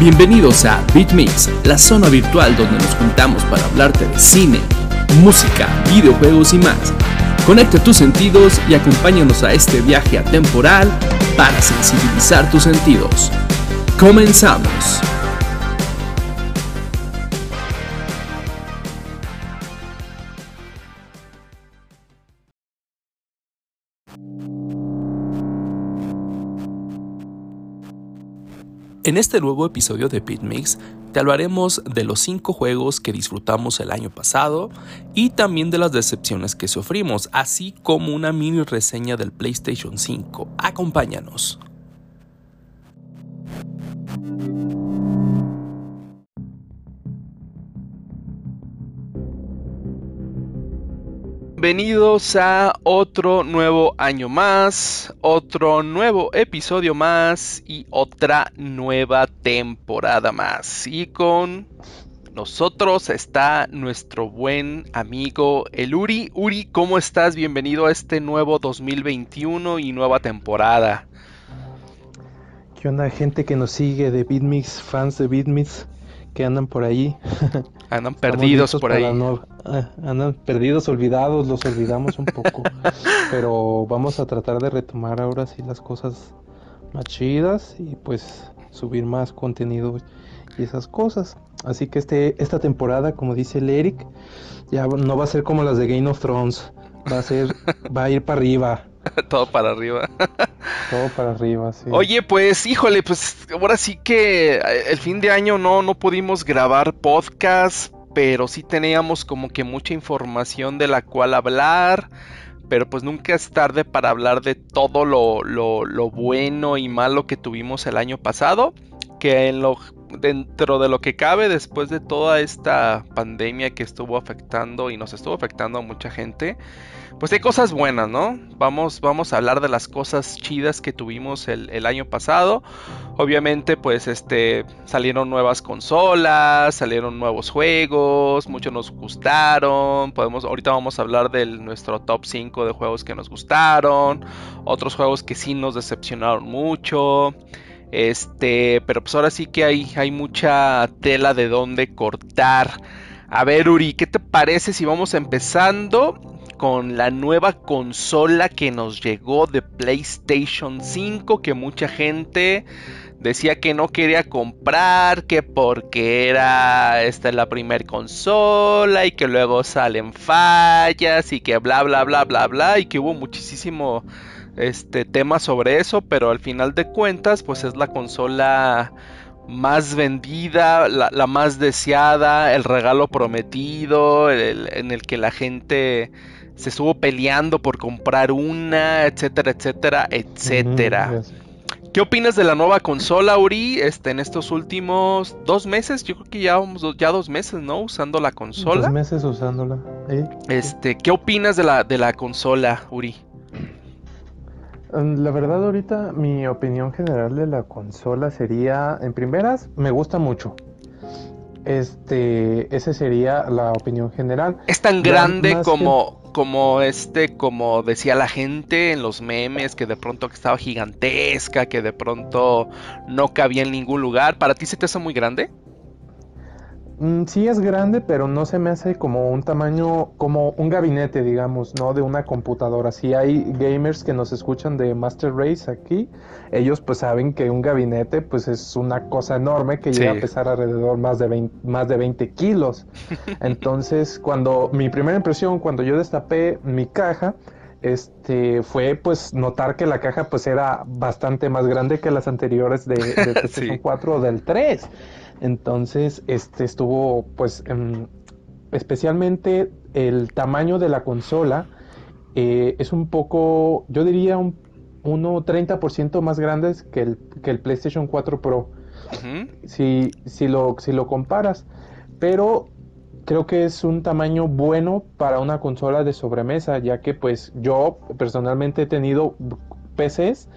Bienvenidos a BitMix, la zona virtual donde nos juntamos para hablarte de cine, música, videojuegos y más. Conecta tus sentidos y acompáñanos a este viaje atemporal para sensibilizar tus sentidos. Comenzamos. En este nuevo episodio de BitMix te hablaremos de los 5 juegos que disfrutamos el año pasado y también de las decepciones que sufrimos, así como una mini reseña del PlayStation 5. Acompáñanos. Bienvenidos a otro nuevo año más, otro nuevo episodio más y otra nueva temporada más. Y con nosotros está nuestro buen amigo el Uri. Uri, ¿cómo estás? Bienvenido a este nuevo 2021 y nueva temporada. ¿Qué onda gente que nos sigue de Beatmix, fans de Beatmix? Que andan por ahí. Andan perdidos por ahí. Ah, andan perdidos, olvidados, los olvidamos un poco. pero vamos a tratar de retomar ahora sí las cosas más chidas y pues subir más contenido y esas cosas. Así que este, esta temporada, como dice el Eric, ya no va a ser como las de Game of Thrones. Va a ser, va a ir para arriba. Todo para arriba. Todo para arriba, sí. Oye, pues, híjole, pues ahora sí que eh, el fin de año no, no pudimos grabar podcast, pero sí teníamos como que mucha información de la cual hablar. Pero pues nunca es tarde para hablar de todo lo, lo, lo bueno y malo que tuvimos el año pasado. Que en lo, dentro de lo que cabe, después de toda esta pandemia que estuvo afectando y nos estuvo afectando a mucha gente, pues hay cosas buenas, ¿no? Vamos, vamos a hablar de las cosas chidas que tuvimos el, año pasado. Obviamente, pues este salieron nuevas consolas, salieron nuevos juegos, muchos nos gustaron. Podemos, ahorita vamos a hablar de nuestro top 5 de juegos que nos gustaron, otros juegos que sí nos decepcionaron mucho. Este, pero pues ahora sí que hay, hay mucha tela de dónde cortar. A ver, Uri, ¿qué te parece si vamos empezando con la nueva consola que nos llegó de PlayStation 5 que mucha gente decía que no quería comprar, que porque era esta es la primera consola y que luego salen fallas y que bla bla bla bla bla y que hubo muchísimo este tema sobre eso, pero al final de cuentas pues es la consola más vendida, la, más deseada, el regalo prometido, en el que la gente se estuvo peleando por comprar una, etcétera, etcétera, etcétera. ¿Qué opinas de la nueva consola, Uri? Este, en estos últimos dos meses, yo creo que ya vamos ya dos meses, ¿no? Usando la consola. Dos meses usándola. Este, ¿qué opinas de la, de la consola, Uri? La verdad ahorita mi opinión general de la consola sería, en primeras, me gusta mucho. Este, esa sería la opinión general. Es tan grande como, como este, como decía la gente en los memes, que de pronto estaba gigantesca, que de pronto no cabía en ningún lugar. ¿Para ti se te hace muy grande? Mm, sí es grande, pero no se me hace como un tamaño, como un gabinete, digamos, ¿no? De una computadora. Si hay gamers que nos escuchan de Master Race aquí, ellos pues saben que un gabinete pues es una cosa enorme que llega a pesar alrededor más de 20, más de 20 kilos. Entonces, cuando mi primera impresión, cuando yo destapé mi caja, este fue pues notar que la caja pues era bastante más grande que las anteriores de, de PlayStation 4 o del 3. Entonces, este estuvo, pues, em, especialmente el tamaño de la consola eh, es un poco, yo diría, un 30% más grande que el, que el PlayStation 4 Pro. si, si, lo, si lo comparas. Pero creo que es un tamaño bueno para una consola de sobremesa, ya que pues yo personalmente he tenido PCs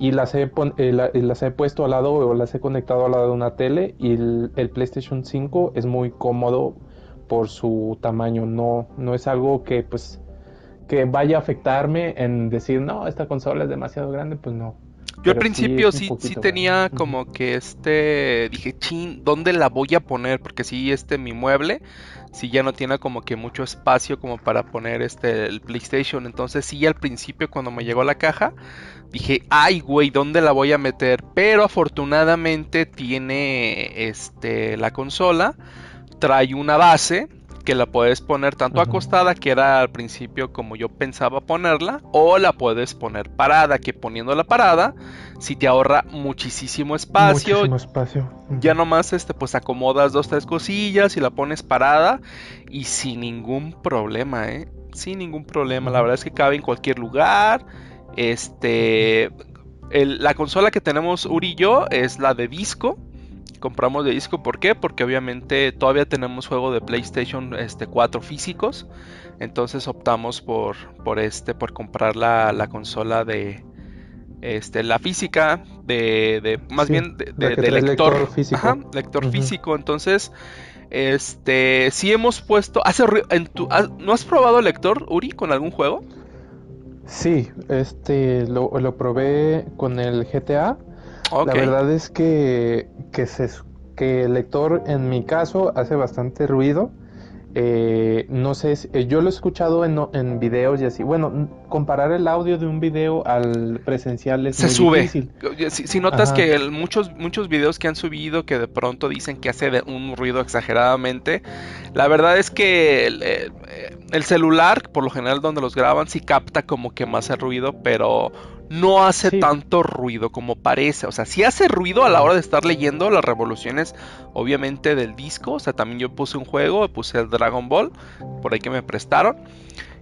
y las he, eh, las he puesto al lado o las he conectado al lado de una tele y el, PlayStation 5 es muy cómodo por su tamaño, no, no es algo que pues que vaya a afectarme en decir no, esta consola es demasiado grande, pues no. Yo al principio sí, sí, tenía como que este, dije, chin, ¿dónde la voy a poner? Porque sí, este, mi mueble, sí ya no tiene como que mucho espacio como para poner este, el PlayStation. Entonces sí, al principio cuando me llegó la caja, dije, ay, güey, ¿dónde la voy a meter? Pero afortunadamente tiene, este, la consola, trae una base que la puedes poner tanto acostada, que era al principio como yo pensaba ponerla, o la puedes poner parada, que poniéndola parada, si te ahorra muchísimo espacio. Muchísimo espacio. Ya nomás este, pues acomodas dos, tres cosillas y la pones parada y sin ningún problema, ¿eh? Sin ningún problema. La verdad es que cabe en cualquier lugar. Este. la consola que tenemos Uri y yo es la de disco compramos de disco. ¿Por qué? Porque obviamente todavía tenemos juego de PlayStation este, 4 físicos. Entonces optamos por, por este, por comprar la, la consola de este, la física, de, de más bien de, lector, físico. lector físico. Entonces, este, si hemos puesto, hace en tu, ¿no has probado lector Uri con algún juego? Sí, este, lo, lo probé con el GTA la verdad es que, que, se, que el lector, en mi caso, hace bastante ruido. Eh, no sé, eh, yo lo he escuchado en, en, videos y así. Bueno, comparar el audio de un video al presencial es Se sube. Si, notas que muchos, muchos videos que han subido que de pronto dicen que hace un ruido exageradamente, la verdad es que el, eh, el, celular, por lo general donde los graban, sí capta como que más el ruido, pero no hace tanto ruido como parece. O sea, sí hace ruido a la hora de estar leyendo las revoluciones, obviamente, del disco. O sea, también yo puse un juego, puse el Dragon Ball, por ahí que me prestaron.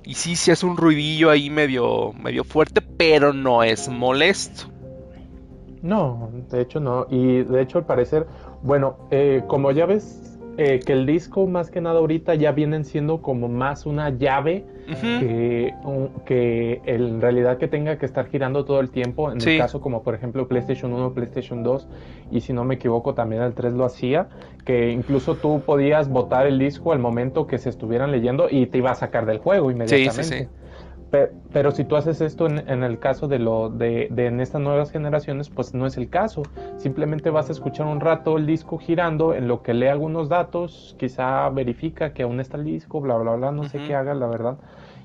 Y sí, sí hace un ruidillo ahí medio, medio fuerte, pero no es molesto. No, de hecho no. Y de hecho al parecer, bueno, eh, como ya ves eh, que el disco más que nada ahorita ya vienen siendo como más una llave que, que en realidad que tenga que estar girando todo el tiempo, en el caso como por ejemplo PlayStation 1, PlayStation 2 y si no me equivoco también el 3 lo hacía, que incluso tú podías botar el disco al momento que se estuvieran leyendo y te iba a sacar del juego inmediatamente. Sí, sí, sí. Pero, si tú haces esto en, el caso de lo de, en estas nuevas generaciones, pues no es el caso. Simplemente vas a escuchar un rato el disco girando en lo que lee algunos datos, quizá verifica que aún está el disco, bla bla bla, no sé qué haga, la verdad.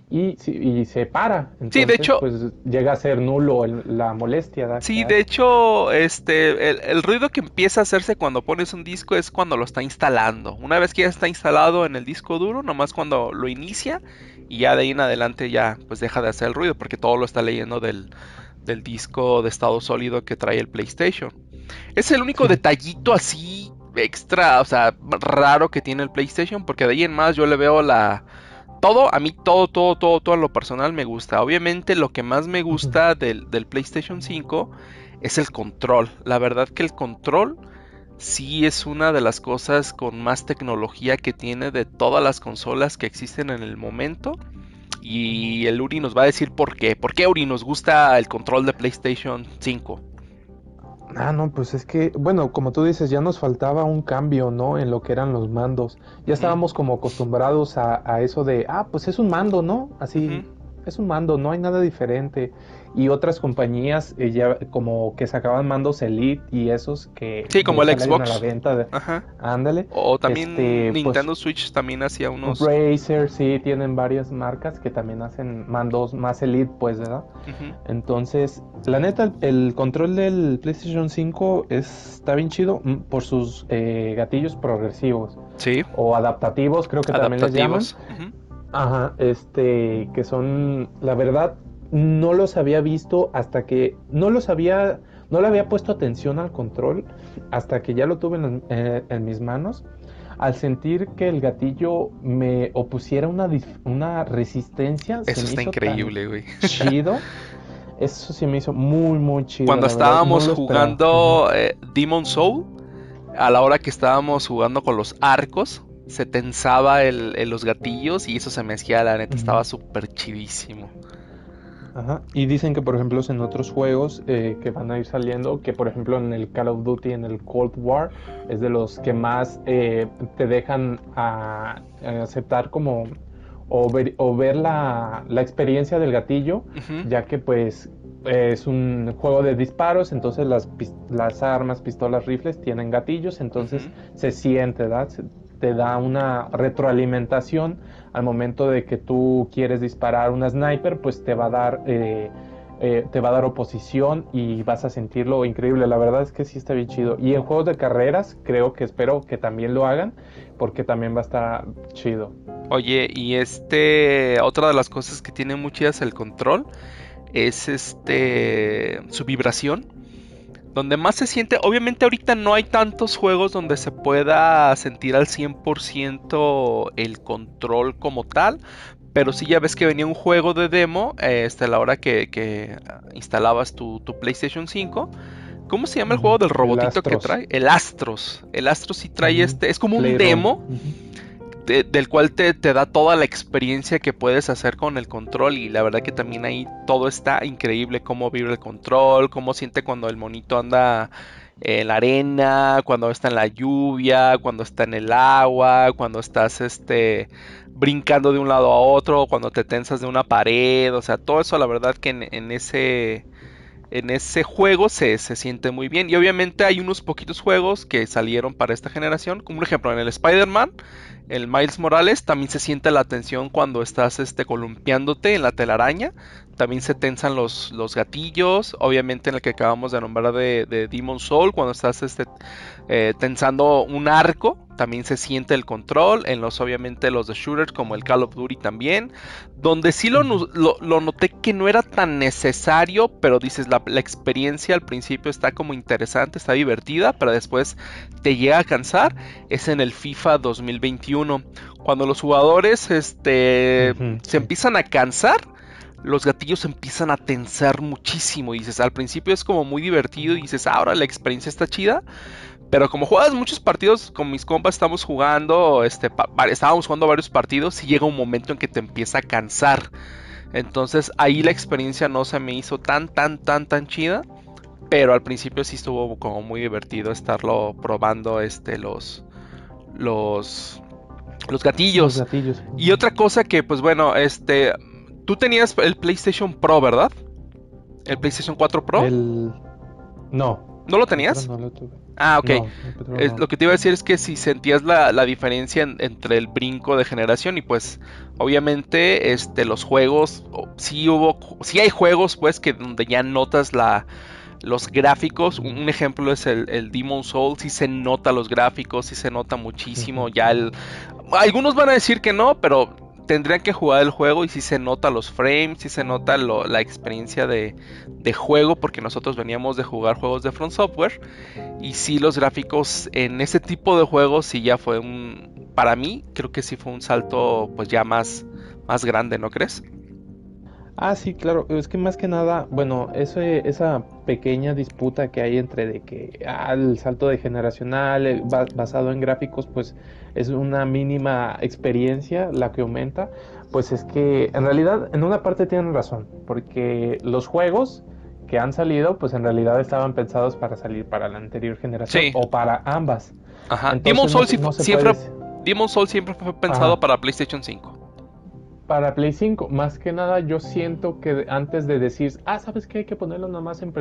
Y, y, se para. Entonces, sí, de hecho, pues llega a ser nulo la molestia. Sí, de hecho, este, el, el, ruido que empieza a hacerse cuando pones un disco es cuando lo está instalando. Una vez que ya está instalado en el disco duro, nomás cuando lo inicia y ya de ahí en adelante ya pues deja de hacer el ruido porque todo lo está leyendo del, disco de estado sólido que trae el PlayStation. Es el único detallito así extra, o sea, raro que tiene el PlayStation porque de ahí en más yo le veo la... Todo, a mí todo, todo, todo, todo en lo personal me gusta. Obviamente lo que más me gusta del, del PlayStation 5 es el control. La verdad que el control sí es una de las cosas con más tecnología que tiene de todas las consolas que existen en el momento. Y el Uri nos va a decir por qué. ¿Por qué Uri nos gusta el control de PlayStation 5? Ah, no, pues es que, bueno, como tú dices, ya nos faltaba un cambio, ¿no? En lo que eran los mandos. Ya estábamos como acostumbrados a, eso de, ah, pues es un mando, ¿no? Así, es un mando, no hay nada diferente y otras compañías eh, ya como que sacaban mandos Elite y esos que sí como el Xbox a la venta Ajá. ándale. O también este, pues, Nintendo Switch también hacía unos Razer sí tienen varias marcas que también hacen mandos más Elite pues verdad entonces la neta el control del PlayStation 5 está bien chido mm, por sus eh, gatillos progresivos. Sí. O adaptativos creo que también les llaman. Ajá, este, que son, la verdad, no los había visto hasta que no los había no le había puesto atención al control hasta que ya lo tuve en, eh, mis manos. Al sentir que el gatillo me opusiera una, una resistencia eso está increíble güey. chido. Eso sí me hizo muy muy chido cuando estábamos jugando eh, Demon Soul a la hora que estábamos jugando con los arcos se tensaba el, los gatillos y eso se me hacía la neta estaba súper chidísimo Ajá. Y dicen que, por ejemplo, en otros juegos eh, que van a ir saliendo, que por ejemplo en el Call of Duty, en el Cold War, es de los que más eh, te dejan a, aceptar como o ver, o ver la, la, experiencia del gatillo, ya que pues es un juego de disparos, entonces las, las armas, pistolas, rifles tienen gatillos, entonces se siente, ¿verdad? te da una retroalimentación al momento de que tú quieres disparar una sniper, pues te va a dar... Eh, eh, te va a dar oposición y vas a sentirlo increíble. La verdad es que sí está bien chido. Y en juegos de carreras, creo que espero que también lo hagan, porque también va a estar chido. Oye, y este, otra de las cosas que tiene muy chidas el control es este, su vibración. Donde más se siente, obviamente ahorita no hay tantos juegos donde se pueda sentir al 100% el control como tal, pero si ya ves que venía un juego de demo eh, este, a la hora que, instalabas tu, PlayStation 5. ¿Cómo se llama el juego del robotito que trae? El Astros. El Astros sí trae este. Es como un demo. Del cual te, te, da toda la experiencia que puedes hacer con el control y la verdad que también ahí todo está increíble, cómo vibra el control, cómo siente cuando el monito anda en la arena, cuando está en la lluvia, cuando está en el agua, cuando estás este brincando de un lado a otro, cuando te tensas de una pared, o sea, todo eso la verdad que en, ese en ese juego se, se, siente muy bien. Y obviamente hay unos poquitos juegos que salieron para esta generación, como un ejemplo en el Spider-Man, el Miles Morales, también se siente la tensión cuando estás este, columpiándote en la telaraña. También se tensan los, los gatillos. Obviamente en el que acabamos de nombrar de, de Demon Soul, cuando estás este, eh, tensando un arco, también se siente el control. En los, obviamente, los de shooters como el Call of Duty también. Donde sí lo, lo, noté que no era tan necesario, pero dices, la, la, experiencia al principio está como interesante, está divertida, pero después te llega a cansar. Es en el FIFA 2021. Cuando los jugadores este, se empiezan a cansar los gatillos empiezan a tensar muchísimo. Y dices, al principio es como muy divertido y dices, ahora la experiencia está chida. Pero como juegas muchos partidos con mis compas, estamos jugando, este, estábamos jugando varios partidos y llega un momento en que te empieza a cansar. Entonces ahí la experiencia no se me hizo tan, tan, tan, tan chida. Pero al principio sí estuvo como muy divertido estarlo probando este, los, los, los gatillos. Los gatillos. Y otra cosa que, pues bueno, este, Tú tenías el PlayStation Pro, ¿verdad? ¿El PlayStation 4 Pro? El... No. ¿No lo tenías? No lo tuve. Ah, ok. lo que te iba a decir es que si sentías la, diferencia entre el brinco de generación y pues obviamente este los juegos sí hubo sí hay juegos pues que donde ya notas la los gráficos, un ejemplo es el, el Demon Soul, sí se nota los gráficos, sí se nota muchísimo, ya el... Algunos van a decir que no, pero tendrían que jugar el juego y si se nota los frames, si se nota la experiencia de, juego, porque nosotros veníamos de jugar juegos de Front Software y si los gráficos en ese tipo de juegos sí ya fue un, para mí creo que sí fue un salto pues ya más, más grande, ¿no crees? Ah, sí, claro. Es que más que nada, bueno, esa pequeña disputa que hay entre de que ah, el salto de generacional basado en gráficos, pues es una mínima experiencia la que aumenta. Pues es que en realidad, en una parte tienen razón, porque los juegos que han salido, pues en realidad estaban pensados para salir para la anterior generación o para ambas. Ajá. Demon Soul siempre, siempre fue pensado para PlayStation 5 para Play 5, más que nada yo siento que antes de decir, ah, ¿sabes qué? Hay que ponerlo nada más en,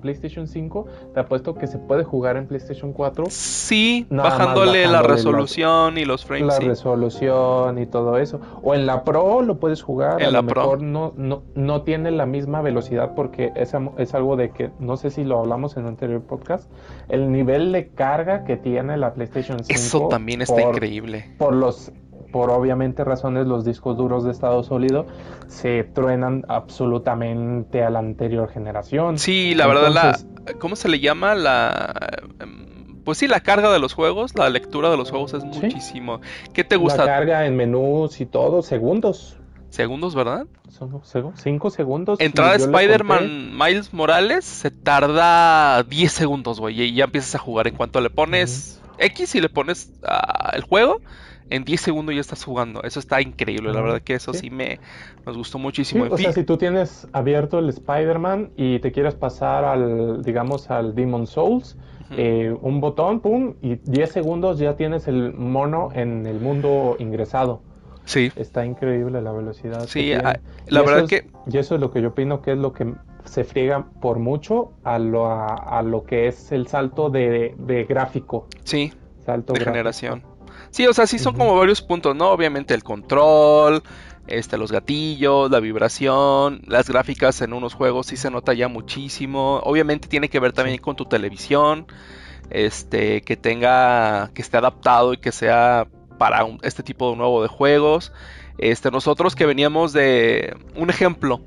PlayStation 5, te apuesto que se puede jugar en PlayStation 4. Sí, bajándole, la resolución y los frames. La resolución y todo eso. O en la Pro lo puedes jugar, en a la lo mejor no, no, no tiene la misma velocidad porque es, es algo de que, no sé si lo hablamos en el anterior podcast, el nivel de carga que tiene la PlayStation 5. Eso también está increíble. Por los por obviamente razones los discos duros de estado sólido se truenan absolutamente a la anterior generación. Sí, la verdad, la, ¿cómo se le llama? La... Em, pues sí, la carga de los juegos, la lectura de los juegos es muchísimo. ¿Qué te gusta? La carga en menús y todo, segundos. Segundos, ¿verdad? Son cinco segundos. Entrada de Spider-Man Miles Morales se tarda 10 segundos, güey. Y ya empiezas a jugar. En cuanto le pones X y le pones uh, el juego, en 10 segundos ya estás jugando. Eso está increíble, la verdad que eso sí, me nos gustó muchísimo. o sea, si tú tienes abierto el Spider-Man y te quieres pasar al, digamos, al Demon Souls, eh, un botón, pum, y 10 segundos ya tienes el mono en el mundo ingresado. Sí. Está increíble la velocidad. Sí, ah, la verdad que... Y eso es lo que yo opino que es lo que se friega por mucho a lo, a, lo que es el salto de, gráfico. Sí, salto de generación. Sí, o sea, sí son como varios puntos, ¿no? Obviamente el control, este, los gatillos, la vibración, las gráficas en unos juegos sí se nota ya muchísimo. Obviamente tiene que ver también con tu televisión, este, que tenga, que esté adaptado y que sea para este tipo de nuevo de juegos. Este, nosotros que veníamos de un ejemplo,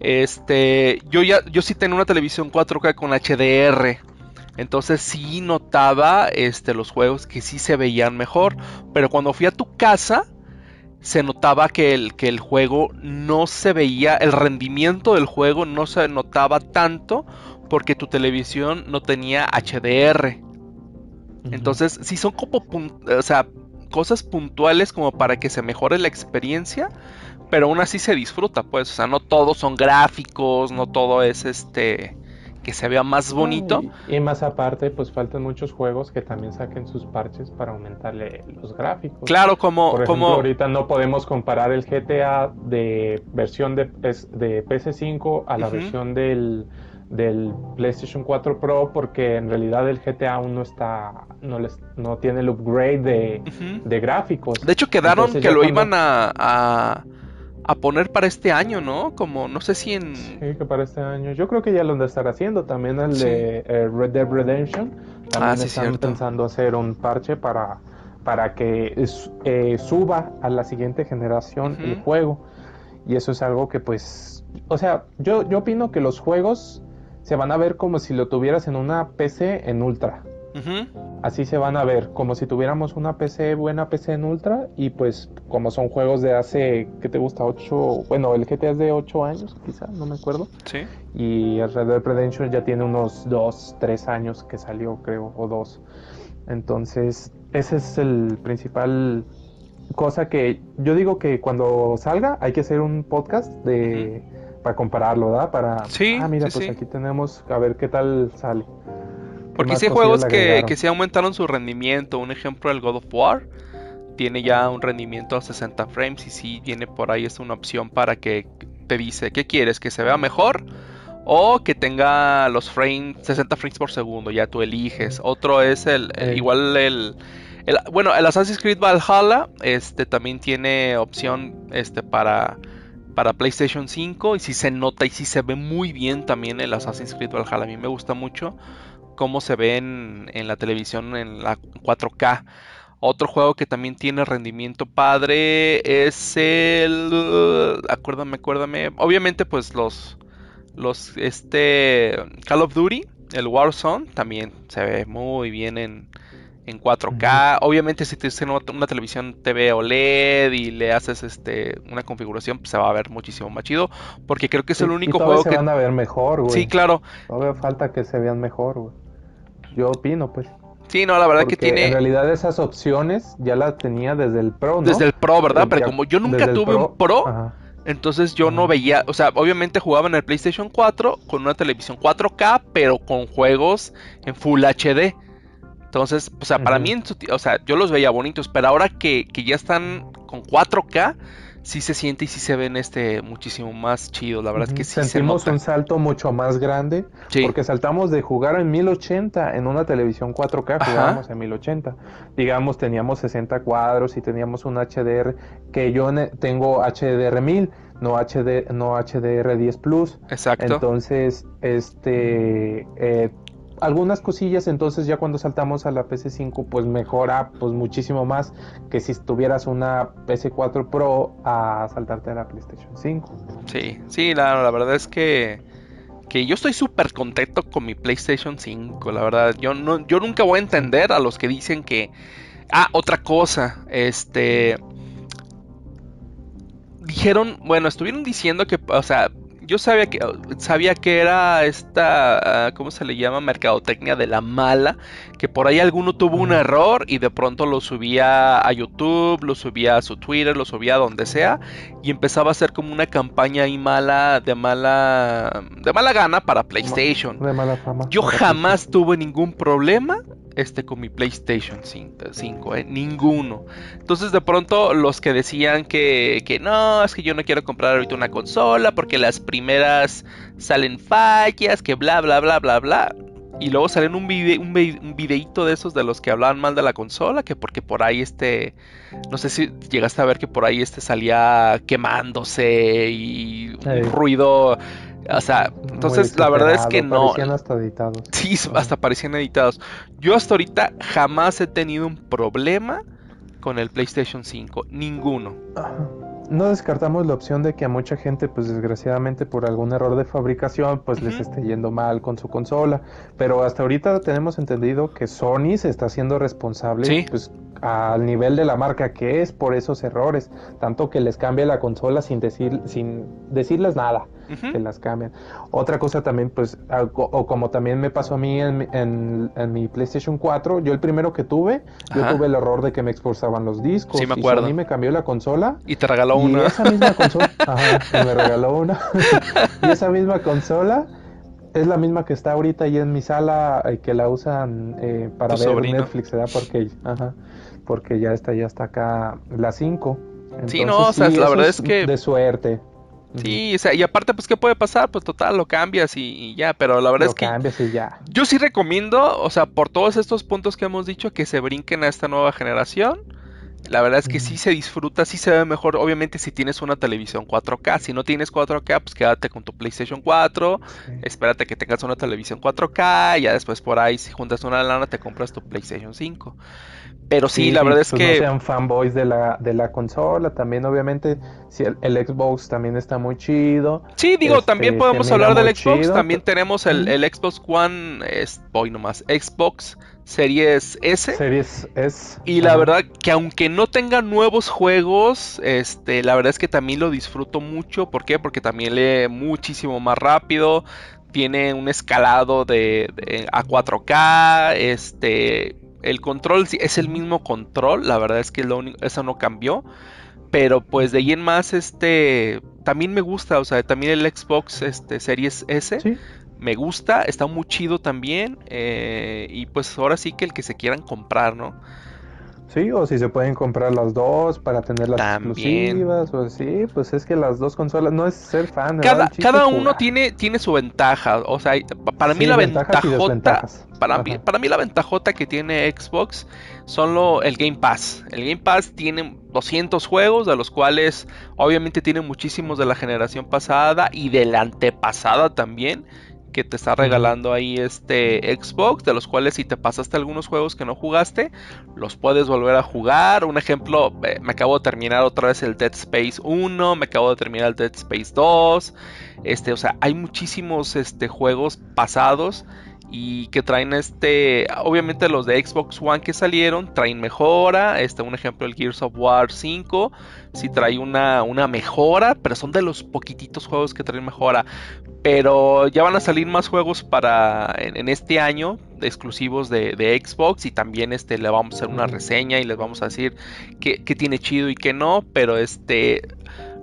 este, yo ya, yo sí tenía una televisión 4K con HDR. Entonces sí notaba este, los juegos que sí se veían mejor. Pero cuando fui a tu casa, se notaba que el, que el juego no se veía, el rendimiento del juego no se notaba tanto porque tu televisión no tenía HDR. Entonces, sí son como, o sea, cosas puntuales como para que se mejore la experiencia, pero aún así se disfruta, pues, o sea, no todos son gráficos, no todo es este que se vea más bonito. y, más aparte, pues faltan muchos juegos que también saquen sus parches para aumentarle los gráficos. Claro, como, Por ejemplo, ahorita no podemos comparar el GTA de versión de, de PS5 a la versión del, del PlayStation 4 Pro porque en realidad el GTA aún no está no les no tiene el upgrade de, de gráficos. De hecho quedaron que lo iban a a poner para este año, ¿no? Como no sé si en... Sí, que para este año. Yo creo que ya lo han de estar haciendo. También el de eh, Red Dead Redemption. También ah, sí, están pensando hacer un parche para, para que eh, suba a la siguiente generación el juego. Y eso es algo que pues... O sea, yo, yo opino que los juegos se van a ver como si lo tuvieras en una PC en ultra. Así se van a ver, como si tuviéramos una PC, buena PC en Ultra, y pues como son juegos de hace, ¿qué te gusta? 8, bueno, el GTA es de 8 años, quizá, no me acuerdo. Sí. Y el Red Dead Redemption ya tiene unos 2, 3 años que salió, creo, o 2. Entonces, ese es el principal cosa que yo digo que cuando salga hay que hacer un podcast de... Para compararlo, ¿verdad? Para... Sí, ah, mira, pues aquí tenemos, a ver qué tal sale. Porque si hay juegos que, que sí aumentaron su rendimiento. Un ejemplo, el God of War tiene ya un rendimiento a 60 frames y si viene por ahí es una opción para que te dice, ¿qué quieres? ¿Que se vea mejor? O que tenga los frames, 60 frames por segundo, ya tú eliges. Otro es el, igual el, bueno, el Assassin's Creed Valhalla este también tiene opción este para para PlayStation 5 y si se nota y si se ve muy bien también el Assassin's Creed Valhalla. A mí me gusta mucho cómo se ve en, la televisión en la 4K. Otro juego que también tiene rendimiento padre es el. Acuérdame, acuérdame. Obviamente, pues los. Los. Este. Call of Duty, el Warzone, también se ve muy bien en, en 4K. Obviamente, si tienes una, una, televisión TV OLED y le haces este una configuración, pues se va a ver muchísimo más chido. Porque creo que es el único juego se que. van a ver mejor, güey. Sí, claro. No falta que se vean mejor, güey. Yo opino, pues. Sí, no, la verdad que tiene. En realidad, esas opciones ya las tenía desde el Pro, ¿no? Desde el Pro, ¿verdad? Pero como yo nunca tuve un Pro, entonces yo no veía. O sea, obviamente jugaba en el PlayStation 4 con una televisión 4K, pero con juegos en Full HD. Entonces, o sea, para mí, o sea, yo los veía bonitos, pero ahora que, que ya están con 4K, sí se siente y sí se ven este muchísimo más chido. La verdad es que sí Sentimos se un salto mucho más grande porque saltamos de jugar en 1080 en una televisión 4K, jugábamos en 1080. Digamos, teníamos 60 cuadros y teníamos un HDR que yo tengo HDR 1000 no HD no HDR 10 Plus. Exacto. Entonces, este eh, algunas cosillas, entonces ya cuando saltamos a la PC5 pues mejora pues muchísimo más que si tuvieras una PC4 Pro a saltarte a la PlayStation 5. Sí, sí, la, verdad es que, que yo estoy súper contento con mi PlayStation 5, la verdad, yo, no, yo nunca voy a entender a los que dicen que... Ah, otra cosa, este... Dijeron, bueno, estuvieron diciendo que, o sea, yo sabía que sabía que era esta, ¿cómo se le llama? Mercadotecnia de la mala, que por ahí alguno tuvo un error y de pronto lo subía a YouTube, lo subía a su Twitter, lo subía a donde sea y empezaba a hacer como una campaña ahí mala, de mala, de mala gana para PlayStation. De mala fama. Yo jamás tuve ningún problema este con mi PlayStation 5, ¿eh? ninguno. Entonces de pronto los que decían que, que, no, es que yo no quiero comprar ahorita una consola porque las primeras salen fallas, que bla, bla, bla, bla, bla. Y luego salen un, un, videito de esos de los que hablaban mal de la consola, que porque por ahí este, no sé si llegaste a ver que por ahí este salía quemándose y un ruido o sea, entonces la verdad es que no. Parecían hasta editados. Sí, hasta parecían editados. Yo hasta ahorita jamás he tenido un problema con el PlayStation 5. Ninguno. No descartamos la opción de que a mucha gente, pues desgraciadamente por algún error de fabricación, pues les esté yendo mal con su consola. Pero hasta ahorita tenemos entendido que Sony se está haciendo responsable, pues al nivel de la marca que es por esos errores, tanto que les cambia la consola sin decir, sin decirles nada que las cambian. Otra cosa también, pues, o como también me pasó a mí en, mi PlayStation 4, yo el primero que tuve, yo tuve el error de que me expulsaban los discos. Sí, me acuerdo. Y Sony me cambió la consola. Y te regaló una. Y esa misma consola, ajá, me regaló una. y esa misma consola es la misma que está ahorita ahí en mi sala, eh, que la usan eh, para ver Netflix, ¿verdad? Porque, ajá, porque ya está, ya está acá la 5. sí, no, o sea, la verdad es que... De suerte. Sí, o sea, y aparte, pues, ¿qué puede pasar? Pues total, lo cambias y, ya, pero la verdad es que... cambias y ya. Yo sí recomiendo, o sea, por todos estos puntos que hemos dicho, que se brinquen a esta nueva generación. La verdad es que sí se disfruta, sí se ve mejor, obviamente si tienes una televisión 4K, si no tienes 4K, pues quédate con tu PlayStation 4, espérate que tengas una televisión 4K, y ya después por ahí si juntas una lana te compras tu PlayStation 5. Pero sí, la verdad es pues, que... No sean fanboys de la, de la consola, también obviamente si el, Xbox también está muy chido. Sí, digo, también este, podemos hablar del Xbox, también tenemos el, Xbox One, es, voy nomás, Xbox Series S. Series S. Y la verdad que aunque no tenga nuevos juegos, este, la verdad es que también lo disfruto mucho. ¿Por qué? Porque también lee muchísimo más rápido. Tiene un escalado de, de a 4K. Este el control es el mismo control, la verdad es que lo eso no cambió. Pero pues de ahí en más, este, también me gusta, o sea, también el Xbox este, Series S. Me gusta, está muy chido también. Eh, y pues ahora sí que el que se quieran comprar, ¿no? Sí, o si se pueden comprar las dos para tener las exclusivas, o así, pues es que las dos consolas, no es ser fan. Cada, cada uno tiene, tiene su ventaja, o sea, para mí la ventajota, para mí, para mí la ventajota que tiene Xbox son lo, el Game Pass. El Game Pass tiene 200 juegos, de los cuales obviamente tiene muchísimos de la generación pasada y de la antepasada también que te está regalando ahí este Xbox, de los cuales si te pasaste algunos juegos que no jugaste, los puedes volver a jugar. Un ejemplo, me acabo de terminar otra vez el Dead Space 1, me acabo de terminar el Dead Space 2. Este, o sea, hay muchísimos este, juegos pasados y que traen este, obviamente los de Xbox One que salieron traen mejora, este un ejemplo el Gears of War 5, si trae una, una mejora, pero son de los poquititos juegos que traen mejora, pero ya van a salir más juegos para en, este año exclusivos de, Xbox y también este le vamos a hacer una reseña y les vamos a decir qué, tiene chido y qué no, pero este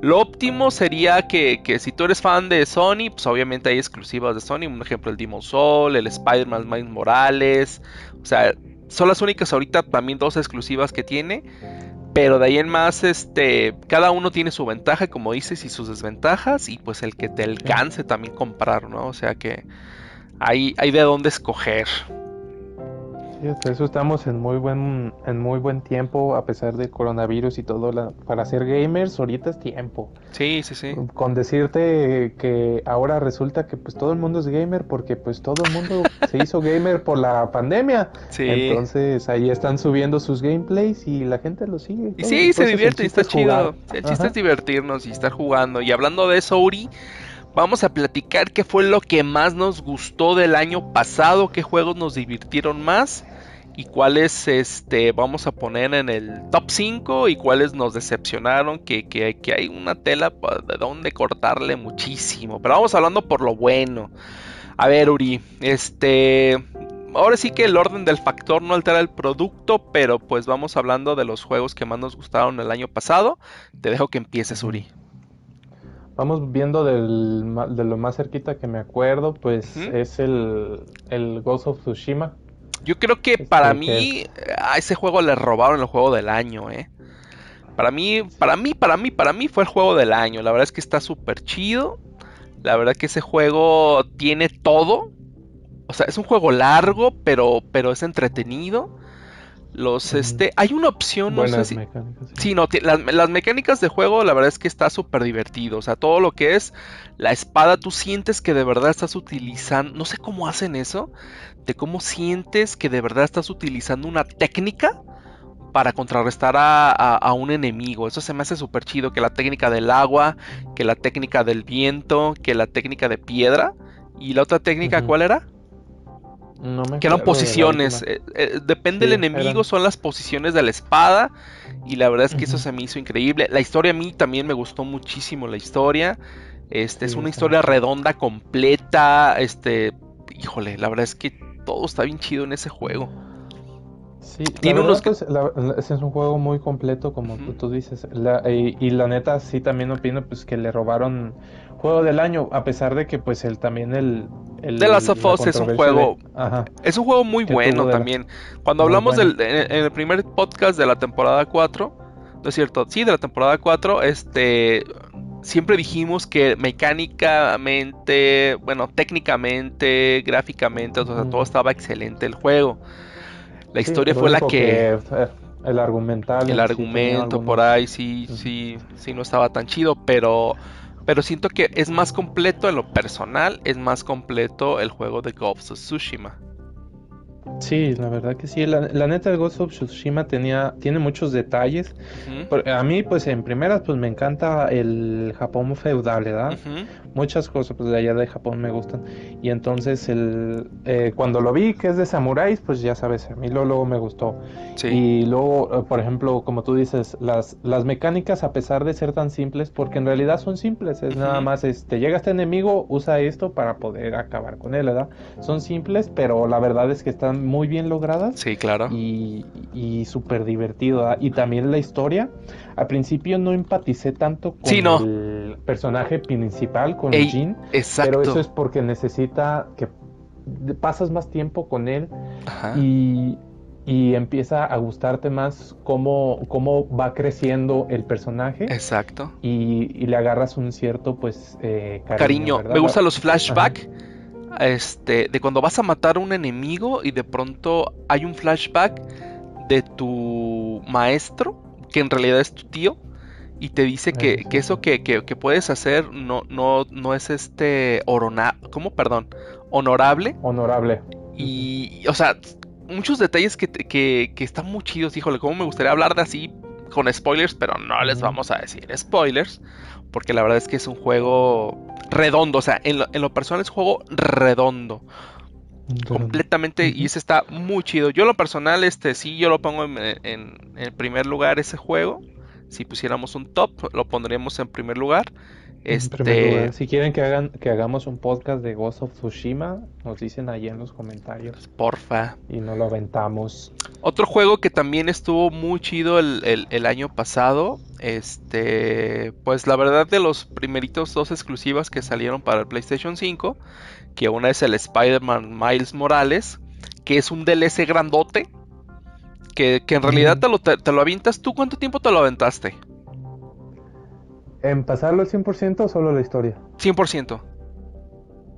lo óptimo sería que, si tú eres fan de Sony, pues obviamente hay exclusivas de Sony. Un ejemplo, el Demon Soul, el Spider-Man Miles Morales. O sea, son las únicas ahorita también dos exclusivas que tiene. Pero de ahí en más, este, cada uno tiene su ventaja, como dices, y sus desventajas. Y pues el que te alcance también comprar, ¿no? O sea que hay, hay de dónde escoger eso estamos en muy buen en muy buen tiempo a pesar del coronavirus y todo la, para ser gamers ahorita es tiempo. Sí, sí, sí. Con decirte que ahora resulta que pues todo el mundo es gamer porque pues todo el mundo se hizo gamer por la pandemia. Sí. Entonces ahí están subiendo sus gameplays y la gente lo sigue. Y sí, se divierte y está chido. El chiste es divertirnos y estar jugando. Y hablando de eso, Uri, Vamos a platicar qué fue lo que más nos gustó del año pasado, qué juegos nos divirtieron más y cuáles este, vamos a poner en el top 5 y cuáles nos decepcionaron, que, que, que hay una tela de donde cortarle muchísimo. Pero vamos hablando por lo bueno. A ver, Uri, este... Ahora sí que el orden del factor no altera el producto, pero pues vamos hablando de los juegos que más nos gustaron el año pasado. Te dejo que empieces, Uri. Vamos viendo del, de lo más cerquita que me acuerdo, pues es el, el Ghost of Tsushima. Yo creo que para mí a ese juego le robaron el juego del año, ¿eh? Para mí, para mí, para mí, para mí fue el juego del año. La verdad es que está súper chido. La verdad que ese juego tiene todo. O sea, es un juego largo, pero, pero es entretenido. Los, este, hay una opción, no sé si... Mecánicas, sí. no, las, mecánicas de juego, la verdad es que está súper divertido. O sea, todo lo que es la espada, tú sientes que de verdad estás utilizando, no sé cómo hacen eso, de cómo sientes que de verdad estás utilizando una técnica para contrarrestar a, un enemigo. Eso se me hace súper chido, que la técnica del agua, que la técnica del viento, que la técnica de piedra. ¿Y la otra técnica cuál era? Que eran posiciones. Eh, eh, depende del enemigo, son las posiciones de la espada. Y la verdad es que eso se me hizo increíble. La historia a mí también me gustó muchísimo la historia. Este es una historia redonda, completa. Este, híjole, la verdad es que todo está bien chido en ese juego. Sí, tiene unos es un juego muy completo, como tú, dices. y, la neta, sí también opino pues que le robaron juego del año, a pesar de que pues el también el, el The Last of Us es un juego es un juego muy bueno también. Cuando hablamos del en, el primer podcast de la temporada 4, no es cierto, sí, de la temporada 4, este siempre dijimos que mecánicamente, bueno, técnicamente, gráficamente, o sea, todo estaba excelente el juego. La historia fue la que, eh, el argumental el argumento por ahí sí sí sí no estaba tan chido, pero pero siento que es más completo en lo personal, es más completo el juego de Ghost Tsushima. Sí, la verdad que sí. La, neta, el Ghost of Tsushima tenía, tiene muchos detalles. A mí, pues en primeras, pues me encanta el Japón feudal, ¿verdad? Muchas cosas pues, de allá de Japón me gustan. Y entonces, el, eh, cuando lo vi que es de samuráis, pues ya sabes, a mí luego, me gustó. Y luego, eh, por ejemplo, como tú dices, las, las mecánicas, a pesar de ser tan simples, porque en realidad son simples, es nada más, este, llega este enemigo, usa esto para poder acabar con él, ¿verdad? Son simples, pero la verdad es que están muy bien logradas. Sí, claro. Y, y súper divertido. Y también la historia. Al principio no empaticé tanto con el personaje principal, con Jin. Exacto. Pero eso es porque necesita que pasas más tiempo con él y, y empieza a gustarte más cómo, cómo va creciendo el personaje. Exacto. Y, le agarras un cierto, pues, eh, cariño. cariño. Me gustan los flashbacks este, de cuando vas a matar a un enemigo y de pronto hay un flashback de tu maestro, que en realidad es tu tío, y te dice que, eso que, puedes hacer no, no, no es este orona, ¿cómo? Perdón, honorable. Honorable. Y, o sea, muchos detalles que, que, que están muy chidos, híjole, cómo me gustaría hablar de así con spoilers, pero no les vamos a decir spoilers, porque la verdad es que es un juego redondo, o sea, en lo, personal es un juego redondo. Completamente, y ese está muy chido. Yo, en lo personal, este sí, yo lo pongo en, en, en primer lugar ese juego. Si pusiéramos un top, lo pondríamos en primer lugar. Este... Si quieren que hagan que hagamos un podcast de Ghost of Tsushima, nos dicen ahí en los comentarios. Porfa. Y no lo aventamos. Otro juego que también estuvo muy chido el, año pasado. Este. Pues la verdad de los primeritos dos exclusivas que salieron para el PlayStation 5. Que una es el Spider-Man Miles Morales. Que es un DLC grandote. Que, en realidad te, lo, te lo avientas. ¿Tú cuánto tiempo te lo aventaste? ¿En pasarlo al 100% o solo la historia? 100%.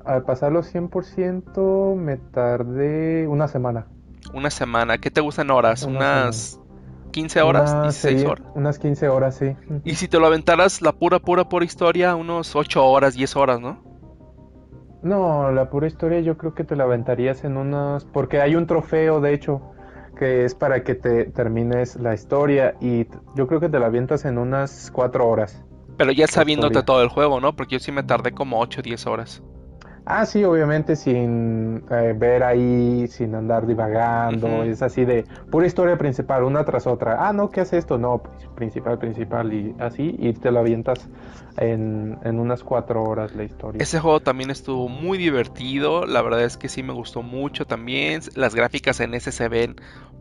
Al pasarlo al 100% me tardé una semana. Una semana. ¿Qué te gustan horas? unas 15 horas, 16 horas. Unas 15 horas, sí. Y si te lo aventaras la pura, pura, pura historia, unos 8 horas, 10 horas, ¿no? No, la pura historia yo creo que te la aventarías en unas... Porque hay un trofeo, de hecho, que es para que te termines la historia y yo creo que te la avientas en unas 4 horas. Pero ya sabiéndote todo el juego, ¿no? Porque yo sí me tardé como 8 o 10 horas. Ah, sí, obviamente sin eh, ver ahí, sin andar divagando, es así de pura historia principal, una tras otra. Ah, no, ¿qué hace esto? No, principal, principal y así, y te lo avientas en, en unas cuatro horas la historia. Ese juego también estuvo muy divertido, la verdad es que sí me gustó mucho también. Las gráficas en ese se ven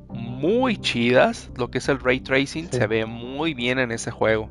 muy chidas, lo que es el ray tracing se ve muy bien en ese juego.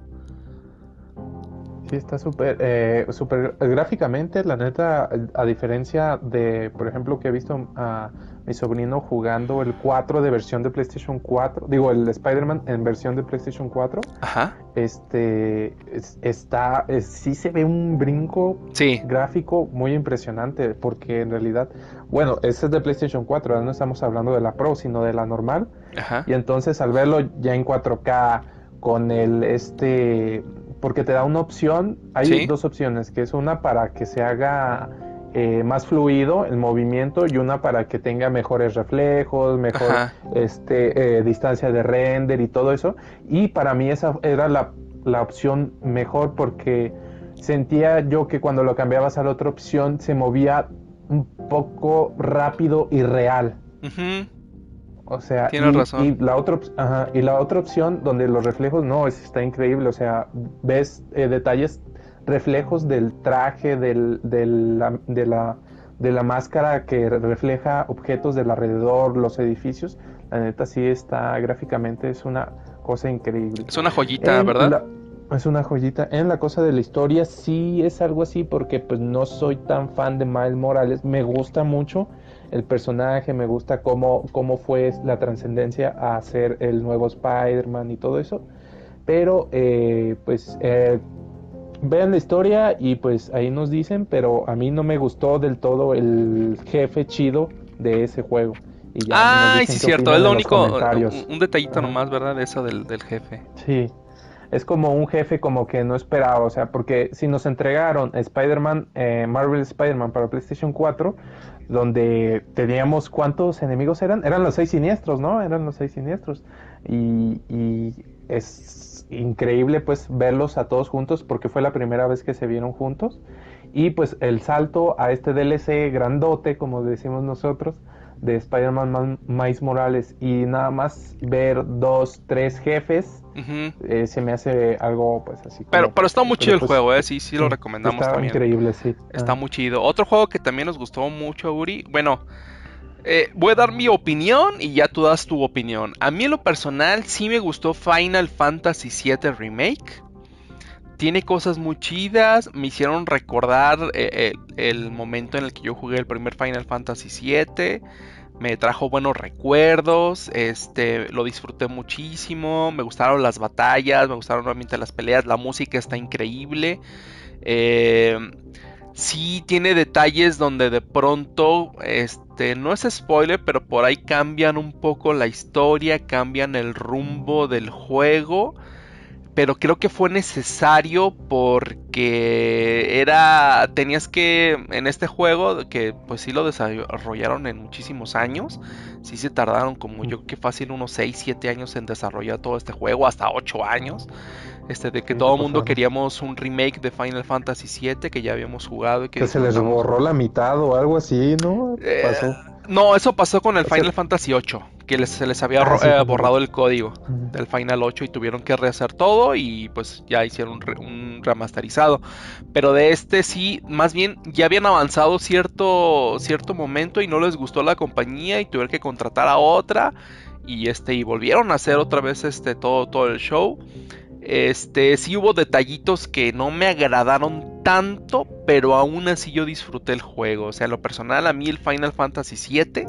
Sí, está súper, eh, súper gráficamente, la neta, a diferencia de, por ejemplo, que he visto a mi sobrino jugando el 4 de versión de PlayStation 4, digo, el Spider-Man en versión de PlayStation 4, Ajá. este, está, sí se ve un brinco gráfico muy impresionante, porque en realidad, bueno, ese es de PlayStation 4, ahora no estamos hablando de la Pro, sino de la normal, Ajá. y entonces al verlo ya en 4K, con el, este porque te da una opción, hay dos opciones, que es una para que se haga eh, más fluido el movimiento y una para que tenga mejores reflejos, mejor este, eh, distancia de render y todo eso. Y para mí esa era la, opción mejor porque sentía yo que cuando lo cambiabas a la otra opción se movía un poco rápido y real. O sea, y, la otra, y la otra opción donde los reflejos no, es, está increíble. O sea, ves eh, detalles, reflejos del traje, del, de, la, de la máscara que refleja objetos del alrededor, los edificios. La neta sí está gráficamente, es una cosa increíble. Es una joyita, ¿verdad? es una joyita. En la cosa de la historia sí es algo así porque pues no soy tan fan de Miles Morales. Me gusta mucho el personaje, me gusta cómo, cómo fue la trascendencia a ser el nuevo Spider-Man y todo eso. Pero eh, pues eh, vean la historia y pues ahí nos dicen, pero a mí no me gustó del todo el jefe chido de ese juego. Y ya Ay, sí, cierto, es lo único, un, detallito nomás, ¿verdad? De eso del, del jefe. Sí, es como un jefe como que no esperaba, o sea, porque si nos entregaron Spider-Man, eh, Marvel Spider-Man para PlayStation 4, donde teníamos cuántos enemigos eran, eran los seis siniestros, ¿no? Eran los seis siniestros. Y, es increíble pues verlos a todos juntos porque fue la primera vez que se vieron juntos. Y pues el salto a este DLC grandote, como decimos nosotros, de Spider-Man Miles Morales y nada más ver dos, tres jefes, eh, se me hace algo pues así. pero, pero está muy chido el pues, juego, ¿eh? Sí, sí lo recomendamos está increíble, sí. Está muy chido. Otro juego que también nos gustó mucho, Uri, bueno... Eh, voy a dar mi opinión y ya tú das tu opinión. A mí en lo personal sí me gustó Final Fantasy VII Remake tiene cosas muy chidas. Me hicieron recordar eh, el momento en el que yo jugué el primer Final Fantasy VII me trajo buenos recuerdos, este, lo disfruté muchísimo, me gustaron las batallas, me gustaron realmente las peleas, la música está increíble. Eh, sí tiene detalles donde de pronto, este, no es spoiler, pero por ahí cambian un poco la historia, cambian el rumbo del juego pero creo que fue necesario porque era tenías que en este juego que pues sí lo desarrollaron en muchísimos años. Sí se tardaron como yo que fácil unos 6 7 años en desarrollar todo este juego hasta 8 años este de que todo el mundo queríamos un remake de Final Fantasy 7 que ya habíamos jugado y que, se les borró la mitad o algo así no eh, pasó. no, eso pasó con el Final Fantasy VIII, que se les había ah, eh, borrado el código del Final 8 y tuvieron que rehacer todo y pues ya hicieron un, remasterizado. Pero de este sí, más bien ya habían avanzado cierto, cierto momento y no les gustó la compañía y tuvieron que contratar a otra y este y volvieron a hacer otra vez este todo todo el show. Este, sí hubo detallitos que no me agradaron tanto, pero aún así yo disfruté el juego. O sea, lo personal, a mí el Final Fantasy VII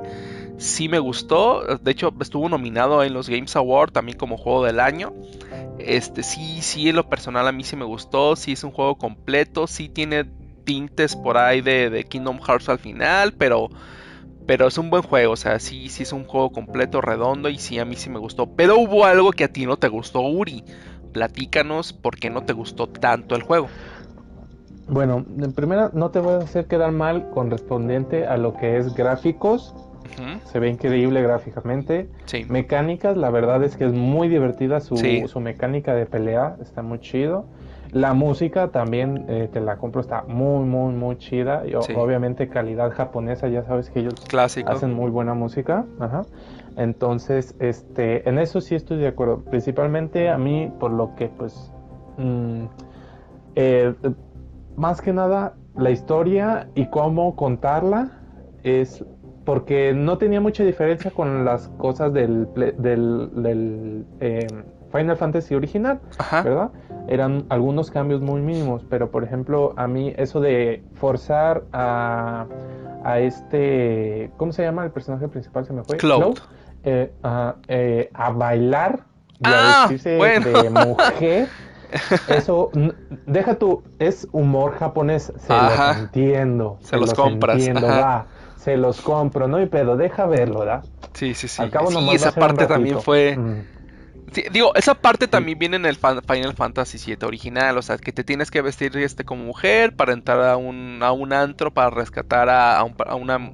sí me gustó. De hecho, estuvo nominado en los Games Awards también como juego del año. Este, sí, sí, en lo personal a mí sí me gustó. Sí es un juego completo. Sí tiene tintes por ahí de, de Kingdom Hearts al final, pero pero es un buen juego, o sea, sí, sí es un juego completo, redondo y sí, a mí sí me gustó. Pero hubo algo que a ti no te gustó, Uri platícanos por qué no te gustó tanto el juego. Bueno, en primera no te voy a hacer quedar mal correspondiente a lo que es gráficos. Se ve increíble gráficamente. Mecánicas, la verdad es que es muy divertida su, su mecánica de pelea, está muy chido. La música también eh, te la compro, está muy, muy, muy chida. Y obviamente calidad japonesa, ya sabes que ellos hacen muy buena música. Ajá. Entonces, este, en eso sí estoy de acuerdo. Principalmente a mí, por lo que, pues, mm, eh, más que nada, la historia y cómo contarla es porque no tenía mucha diferencia con las cosas del, del, del eh, Final Fantasy original, ¿verdad? eran algunos cambios muy mínimos, pero por ejemplo, a mí eso de forzar a, a este, ¿cómo se llama el personaje principal? Se me fue. Cloud. Eh, a, eh, a bailar y Ah, a vestirse bueno. de mujer. Eso, deja tú, es humor japonés, se Ajá. los entiendo. Se los compras, entiendo, ajá. va, se los compro, no hay pedo, deja verlo, ¿verdad? Sí, sí, sí. Al cabo Sí, esa parte también fue... Mm. Sí, digo, esa parte también viene en el Final Fantasy VII original, o sea, que te tienes que vestir este como mujer para entrar a un, a un antro para rescatar a, a un- a una,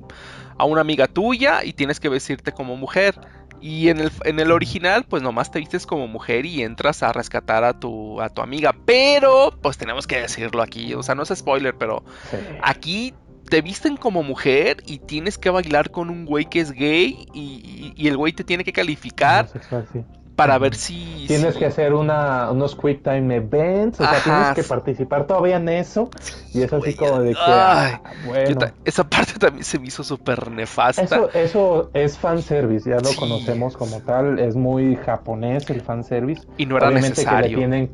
a una amiga tuya y tienes que vestirte como mujer. Y en el, en el original, pues nomás te vistes como mujer y entras a rescatar a tu, a tu amiga. Pero, pues tenemos que decirlo aquí, o sea, no es spoiler, pero Sí. aquí te visten como mujer y tienes que bailar con un güey que es gay y, y- y el güey te tiene que calificar sí. Para ver si... Tienes si- que hacer una, unos quick time events, o sea, tienes que participar todavía en eso. Y es así como de que, ay, ah, bueno. esa parte también se me hizo súper nefasta. Eso, eso es fanservice, ya lo Sí. conocemos como tal, es muy japonés el fanservice. y no era Obviamente que le necesario. tienen,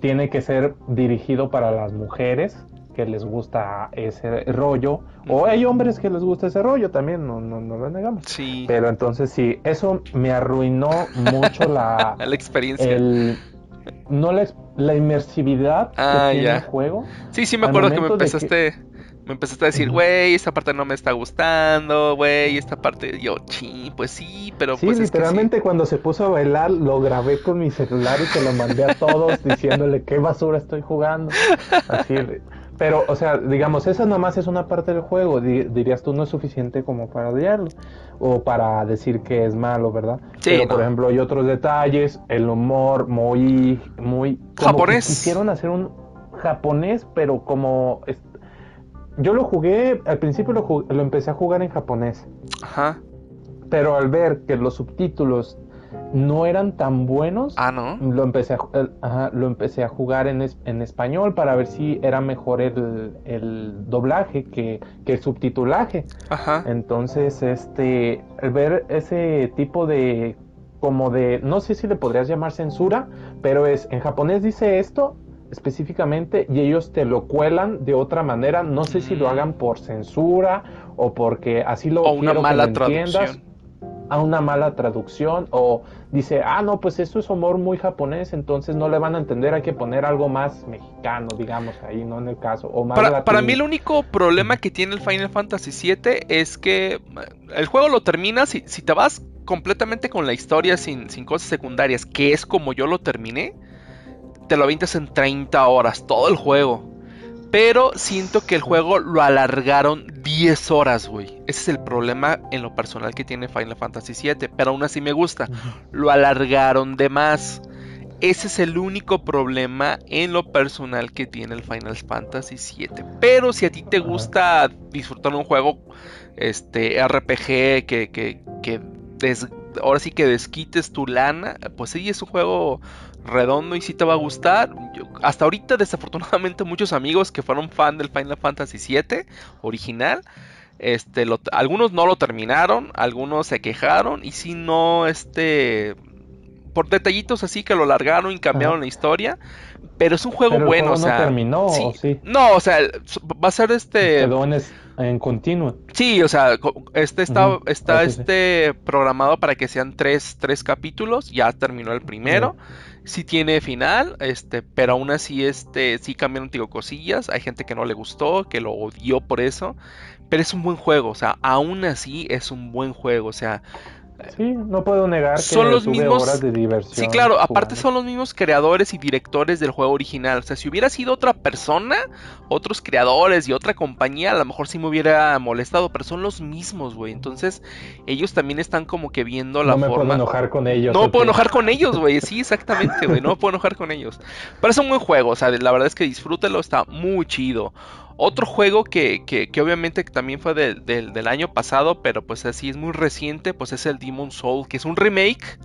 tiene que ser dirigido para las mujeres que les gusta ese rollo, o hay hombres que les gusta ese rollo también, no, no, no lo negamos. Sí, Pero entonces sí, eso me arruinó mucho la, la experiencia. el, no la, la inmersividad Ah, que tiene el juego. Sí, sí me acuerdo que me empezaste... Me empezaste a decir, güey, esta parte no me está gustando, güey, esta parte... Yo, sí, pues sí, pero Sí, pues es que sí. literalmente cuando se puso a bailar lo grabé con mi celular y se lo mandé a todos diciéndole qué basura estoy jugando. Así, pero, o sea, digamos, esa nomás es una parte del juego. Di- dirías tú no es suficiente como para odiarlo o para decir que es malo, ¿verdad? Sí, pero, no. por ejemplo, hay otros detalles, el humor muy, muy como Japonés. quisieron hacer un japonés, pero como yo lo jugué al principio lo, lo empecé a jugar en japonés. Ajá. Pero al ver que los subtítulos no eran tan buenos, Ah, ¿no? lo, empecé a, el- ajá, lo empecé a jugar en, es- en español para ver si era mejor el, el doblaje que, que el subtitulaje. Ajá. Entonces, este, al ver ese tipo de, como de, no sé si le podrías llamar censura, pero es, en japonés dice esto específicamente y ellos te lo cuelan de otra manera. No sé si lo Mm. hagan por censura o porque así lo O una quiero que mala entiendas, traducción. A una mala traducción o dice, ah, no, pues esto es humor muy japonés, entonces no le van a entender, hay que poner algo más mexicano, digamos, ahí, no en el caso, o más Para, para mí el único problema que tiene el Final Fantasy VII es que eh, el juego lo terminas y si te vas completamente con la historia sin, sin cosas secundarias, que es como yo lo terminé, te lo avientas en 30 horas, todo el juego. Pero siento que el juego lo alargaron 10 horas, güey. Ese es el problema en lo personal que tiene Final Fantasy VII. Pero aún así me gusta. Lo alargaron de más. Ese es el único problema en lo personal que tiene el Final Fantasy VII. Pero si a ti te gusta disfrutar un juego este RPG que, que, que des- ahora sí que desquites tu lana, pues sí es un juego redondo y sí te va a gustar. Yo- hasta ahorita desafortunadamente muchos amigos que fueron fan del Final Fantasy VII original, este, lo- algunos no lo terminaron, algunos se quejaron y si no, este, por detallitos así que lo largaron y cambiaron Ajá. la historia, pero es un juego Pero el bueno, juego o sea, no terminó, sí. ¿o sí? no, o sea, va a ser este, Quedó en, es- en continuo. Sí, o sea, este está, está sí. este programado para que sean tres, tres capítulos. Ya terminó el primero. Sí tiene final, este, pero aún así, este, sí cambiaron digo, cosillas. Hay gente que no le gustó, que lo odió por eso. Pero es un buen juego, o sea, aún así es un buen juego. O sea, Sí, no puedo negar que Son los mismos- horas de diversión. sí, claro, aparte son los mismos creadores y directores del juego original. O sea, si hubiera sido otra persona, otros creadores y otra compañía, a lo mejor sí me hubiera molestado, pero son los mismos, güey. Entonces, ellos también están como que viendo la No me puedo forma. enojar con ellos. No me puedo enojar con ellos, güey. Sí, exactamente, güey. No me puedo enojar con ellos. Pero es un buen juego, o sea, la verdad es que disfrútelo, está muy chido. Otro juego que, que, que obviamente también fue del, del, del año pasado, pero pues así es muy reciente, pues es el Demon Soul, que es un remake.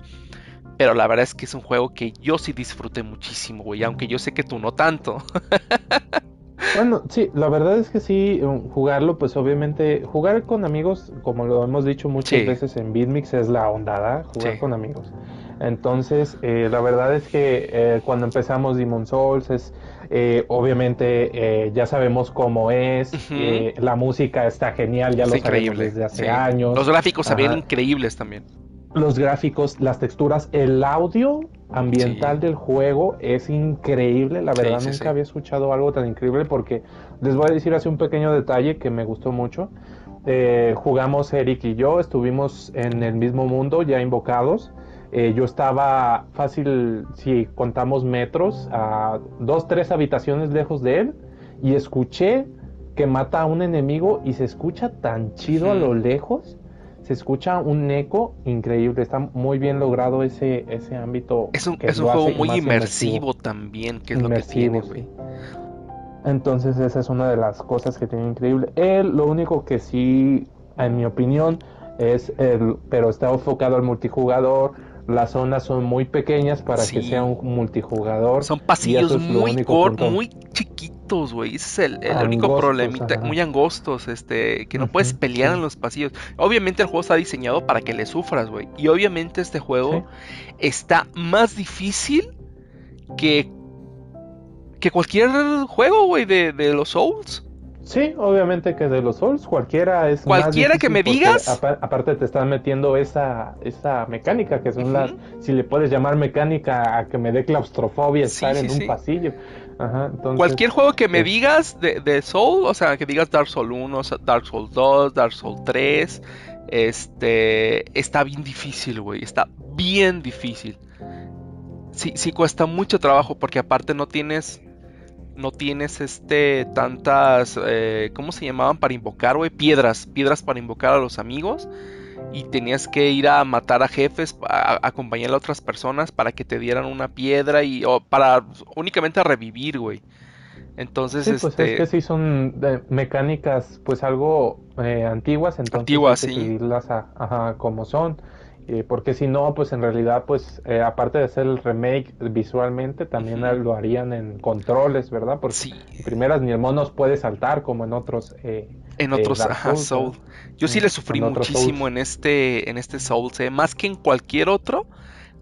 Pero la verdad es que es un juego que yo sí disfruté muchísimo, güey. Aunque yo sé que tú no tanto. Bueno, sí, la verdad es que sí, um, jugarlo, pues obviamente, jugar con amigos, como lo hemos dicho muchas Sí. veces en BitMix, es la ondada, jugar Sí. con amigos. Entonces, eh, la verdad es que eh, cuando empezamos Demon Souls es eh, obviamente ya sabemos cómo es, la música está genial, ya lo increíble. desde hace años. Los gráficos se ven increíbles también. Los gráficos, las texturas, el audio ambiental del juego es increíble, la verdad nunca había escuchado algo tan increíble porque les voy a decir hace un pequeño detalle que me gustó mucho. jugamos Eric y yo, estuvimos en el mismo mundo ya invocados eh, yo estaba fácil, si contamos metros, a dos, tres habitaciones lejos de él y escuché que mata a un enemigo y se escucha tan chido a lo lejos. Se escucha un eco increíble, está muy bien logrado ese, ese ámbito. Es un, juego muy inmersivo, también, que es lo que tiene, Entonces esa es una de las cosas que tiene increíble. Él, lo único que sí, en mi opinión, es el, pero está enfocado al multijugador, las zonas son muy pequeñas para que sea un multijugador. Son pasillos muy muy chiquitos, güey. Ese es el, único problemita, muy angostos, este, que no puedes pelear en los pasillos. Obviamente el juego está diseñado para que le sufras, güey. Y obviamente este juego está más difícil que que cualquier juego, güey, de, de los Souls. Sí, obviamente que de los Souls cualquiera es cualquiera que me digas. aparte te están metiendo esa esa mecánica que son las si le puedes llamar mecánica a que me dé claustrofobia estar en un pasillo. Ajá, Cualquier juego que me digas de, de Soul, o sea, que digas Dark Souls 1, Dark Souls 2, Dark Souls 3, este está bien difícil, güey, está bien difícil. Sí, sí cuesta mucho trabajo porque aparte no tienes no tienes este tantas, eh, ¿cómo se llamaban para invocar, güey? Piedras, piedras para invocar a los amigos. Y tenías que ir a matar a jefes, a, acompañar a otras personas para que te dieran una piedra y o para únicamente a revivir, güey. Entonces, sí, pues es este que sí son mecánicas, pues algo eh, antiguas, entonces antiguas, sí. ajá, como son. Eh, porque si no, pues en realidad, pues eh, aparte de hacer el remake visualmente, también lo harían en controles, ¿verdad? Porque sí. en primeras ni el mono puede saltar como en otros. Eh, en otros, ajá, Soul. Yo sí le sufrí muchísimo en este, en este Soul, más que en cualquier otro.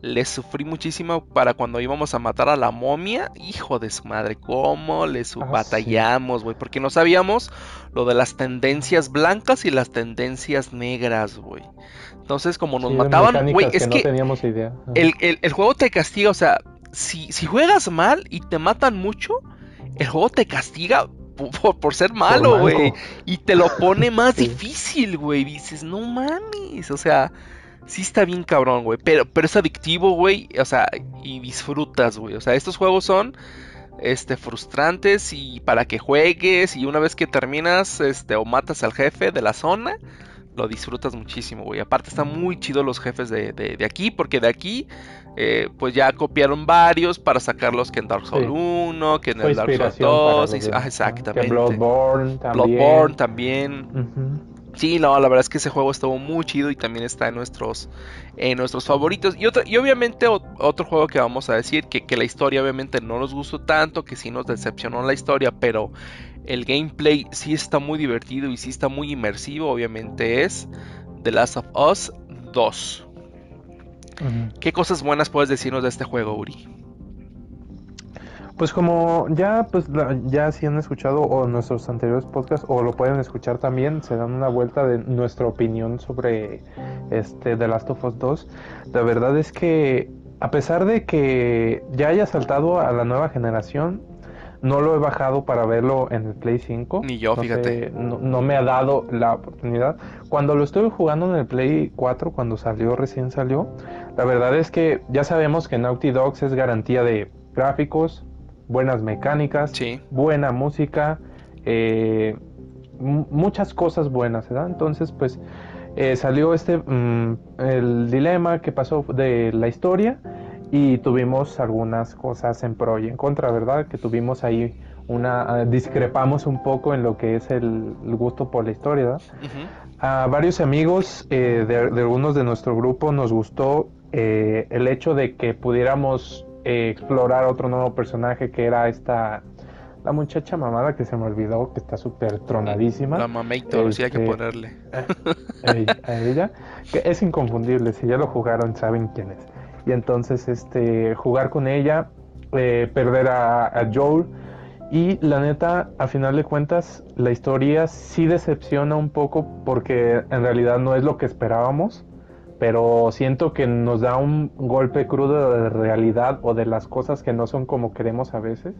Le sufrí muchísimo para cuando íbamos a matar a la momia. Hijo de su madre, cómo le ah, batallamos, güey. Porque no sabíamos lo de las tendencias blancas y las tendencias negras, güey. Entonces, como nos mataban, güey, es que, El, juego te castiga, o sea, si, si juegas mal y te matan mucho, el juego te castiga por, ser malo, güey. Y te lo pone más difícil, güey. Dices, no mames, o sea, sí está bien cabrón, güey. Pero, pero es adictivo, güey. O sea, y disfrutas, güey. O sea, estos juegos son este frustrantes y para que juegues y una vez que terminas este o matas al jefe de la zona lo disfrutas muchísimo, güey. Aparte están muy chidos los jefes de, de, aquí, porque de aquí, eh, pues ya copiaron varios para sacarlos que en Dark Souls 1, que en el Dark Souls 2, ah, exactamente. Que Bloodborne también. Bloodborne también. Sí, no, la verdad es que ese juego estuvo muy chido y también está en nuestros, en nuestros favoritos. Y, otro, y obviamente otro juego que vamos a decir, que, que la historia obviamente no nos gustó tanto, que sí nos decepcionó la historia, pero el gameplay sí está muy divertido y sí está muy inmersivo, obviamente es The Last of Us 2. ¿Qué cosas buenas puedes decirnos de este juego, Uri? Pues como ya pues ya si han escuchado o nuestros anteriores podcasts o lo pueden escuchar también, se dan una vuelta de nuestra opinión sobre este The Last of Us 2. La verdad es que a pesar de que ya haya saltado a la nueva generación, no lo he bajado para verlo en el Play 5. Ni yo, fíjate. no, me ha dado la oportunidad. Cuando lo estuve jugando en el Play 4, cuando salió, recién salió, la verdad es que ya sabemos que Naughty Dogs es garantía de gráficos, buenas mecánicas, buena música, eh, muchas cosas buenas, ¿verdad? Entonces, pues eh, salió este, mm, el dilema que pasó de la historia y tuvimos algunas cosas en pro y en contra, ¿verdad? Que tuvimos ahí una, ah, discrepamos un poco en lo que es el, gusto por la historia, ¿verdad? A varios amigos eh, de, algunos de nuestro grupo nos gustó eh, el hecho de que pudiéramos eh, explorar otro nuevo personaje que era esta la muchacha mamada que se me olvidó, que está súper tronadísima. La Mamator, sí hay que este, ponerle. A ella, que es inconfundible, si ya lo jugaron saben quién es. Y entonces este jugar con ella, eh, perder a, a Joel. Y la neta, a final de cuentas, la historia sí decepciona un poco porque en realidad no es lo que esperábamos, pero siento que nos da un golpe crudo de realidad o de las cosas que no son como queremos a veces.